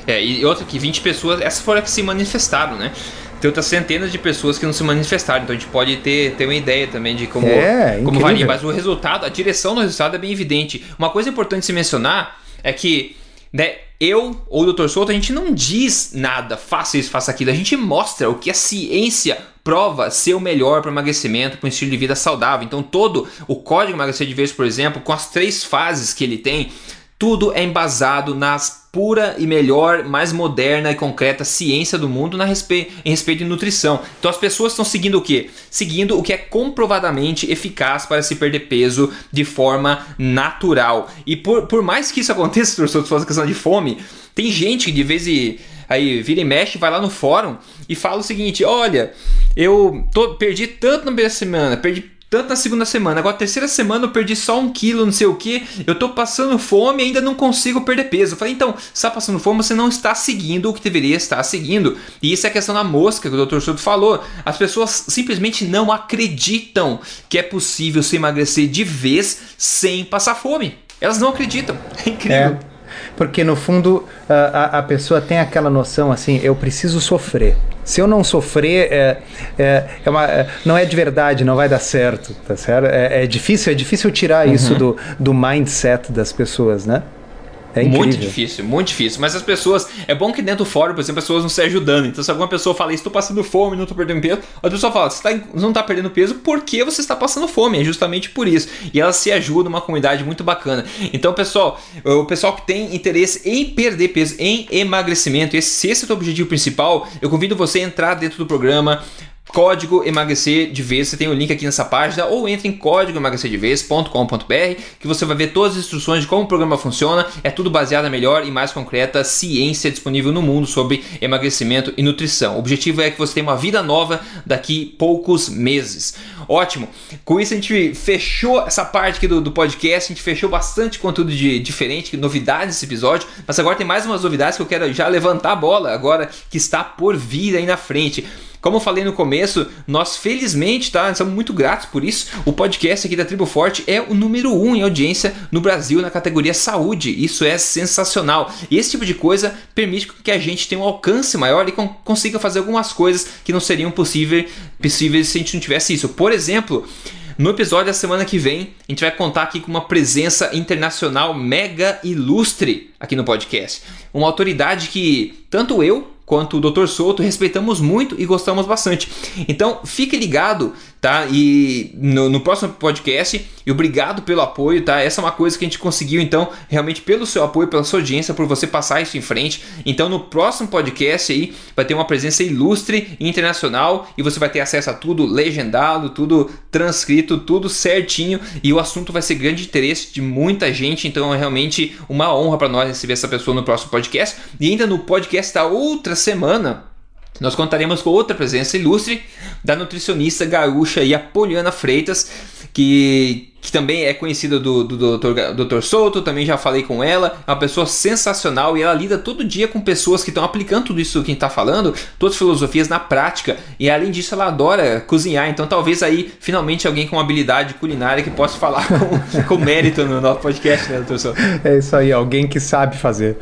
É, e outra que 20 pessoas, essas foram as que se manifestaram, né? Tem outras centenas de pessoas que não se manifestaram, então a gente pode ter, ter uma ideia também de como, é, como varia. Mas o resultado, a direção do resultado é bem evidente. Uma coisa importante se mencionar é que né, eu ou o Dr. Souto, a gente não diz nada, faça isso, faça aquilo. A gente mostra o que a ciência prova ser o melhor para emagrecimento, para um estilo de vida saudável. Então, todo o código emagrecer de vez, por exemplo, com as três fases que ele tem, tudo é embasado nas pura e melhor, mais moderna e concreta ciência do mundo na respe em respeito de nutrição. Então as pessoas estão seguindo o que? Seguindo o que é comprovadamente eficaz para se perder peso de forma natural. E por, por mais que isso aconteça, *laughs* professor, falando questão de fome, tem gente que de vez em aí vira e mexe, vai lá no fórum e fala o seguinte: olha, eu tô, perdi tanto na primeira semana, perdi tanto na segunda semana. Agora, terceira semana eu perdi só um quilo, não sei o que. Eu tô passando fome e ainda não consigo perder peso. Eu falei, então, você está passando fome, você não está seguindo o que deveria estar seguindo. E isso é a questão da mosca que o Dr. Souto falou. As pessoas simplesmente não acreditam que é possível se emagrecer de vez sem passar fome. Elas não acreditam. É incrível. É, porque no fundo a, a pessoa tem aquela noção assim, eu preciso sofrer. Se eu não sofrer, é, é, é uma, é, não é de verdade, não vai dar certo, tá certo? É, é difícil, é difícil tirar uhum. isso do, do mindset das pessoas, né? É muito difícil, muito difícil. Mas as pessoas. É bom que dentro do fórum, por exemplo, as pessoas não se ajudando. Então, se alguma pessoa fala, estou passando fome, não estou perdendo peso, a pessoa fala, você, tá, não está perdendo peso porque você está passando fome. É justamente por isso. E elas se ajudam, uma comunidade muito bacana. Então, pessoal, o pessoal que tem interesse em perder peso, em emagrecimento, esse, se esse é o objetivo principal, eu convido você a entrar dentro do programa código emagrecer de vez. Você tem o link aqui nessa página ou entre em código emagrecerdevez.com.br que você vai ver todas as instruções de como o programa funciona. É tudo baseado na melhor e mais concreta ciência disponível no mundo sobre emagrecimento e nutrição. O objetivo é que você tenha uma vida nova daqui poucos meses. Ótimo. Com isso a gente fechou essa parte aqui do, do podcast, a gente fechou bastante conteúdo de diferente, novidades nesse episódio, mas agora tem mais umas novidades que eu quero já levantar a bola agora que está por vir aí na frente. Como eu falei no começo, nós felizmente, tá? Estamos muito gratos por isso. O podcast aqui da Tribo Forte é o número um em audiência no Brasil na categoria saúde. Isso é sensacional. Esse tipo de coisa permite que a gente tenha um alcance maior e consiga fazer algumas coisas que não seriam possíveis, possíveis se a gente não tivesse isso. Por exemplo, no episódio da semana que vem, a gente vai contar aqui com uma presença internacional mega ilustre aqui no podcast. Uma autoridade que tanto eu quanto o Dr. Souto respeitamos muito e gostamos bastante. Então fique ligado, tá? E no, no, próximo podcast, e obrigado pelo apoio, tá? Essa é uma coisa que a gente conseguiu, então, realmente pelo seu apoio, pela sua audiência, por você passar isso em frente. Então no próximo podcast aí vai ter uma presença ilustre internacional e você vai ter acesso a tudo legendado, tudo transcrito, tudo certinho e o assunto vai ser grande interesse de muita gente, então é realmente uma honra para nós receber essa pessoa no próximo podcast. E ainda no podcast da outra semana, nós contaremos com outra presença ilustre da nutricionista gaúcha e Apoliana Freitas, que, que também é conhecida do, do, do Dr. Souto, também já falei com ela, é uma pessoa sensacional e ela lida todo dia com pessoas que estão aplicando tudo isso que a gente está falando, todas as filosofias na prática, e além disso ela adora cozinhar, então talvez aí finalmente alguém com habilidade culinária que possa falar *laughs* com, com mérito no nosso podcast, né, Dr. Souto? É isso aí, alguém que sabe fazer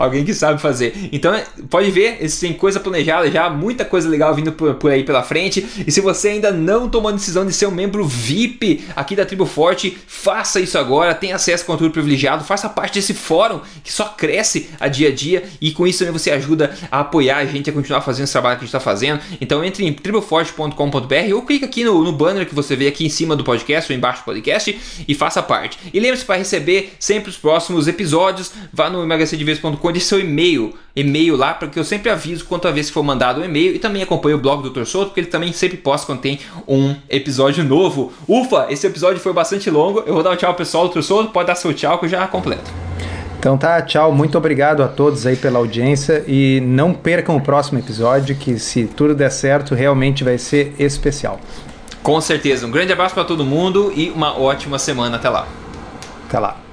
alguém que sabe fazer. Então, pode ver, tem coisa planejada já, muita coisa legal vindo por, por, aí pela frente. E se você ainda não tomou a decisão de ser um membro VIP aqui da Tribo Forte, faça isso agora, tenha acesso a conteúdo privilegiado, faça parte desse fórum que só cresce a dia a dia e com isso também você ajuda a apoiar a gente a continuar fazendo esse trabalho que a gente está fazendo. Então entre em triboforte.com.br ou clica aqui no, no banner que você vê aqui em cima do podcast ou embaixo do podcast e faça parte. E lembre-se para receber sempre os próximos episódios, vá no emagrecerdeves.com responde seu e-mail, e-mail lá, porque eu sempre aviso quanto vez que for mandado um e-mail e também acompanho o blog do Dr. Souto, porque ele também sempre posta quando tem um episódio novo. Ufa, esse episódio foi bastante longo. Eu vou dar um tchau pessoal do Dr. Souto, pode dar seu tchau que eu já completo. Então tá, tchau, muito obrigado a todos aí pela audiência e não percam o próximo episódio que se tudo der certo realmente vai ser especial. Com certeza. Um grande abraço para todo mundo e uma ótima semana até lá. Até lá.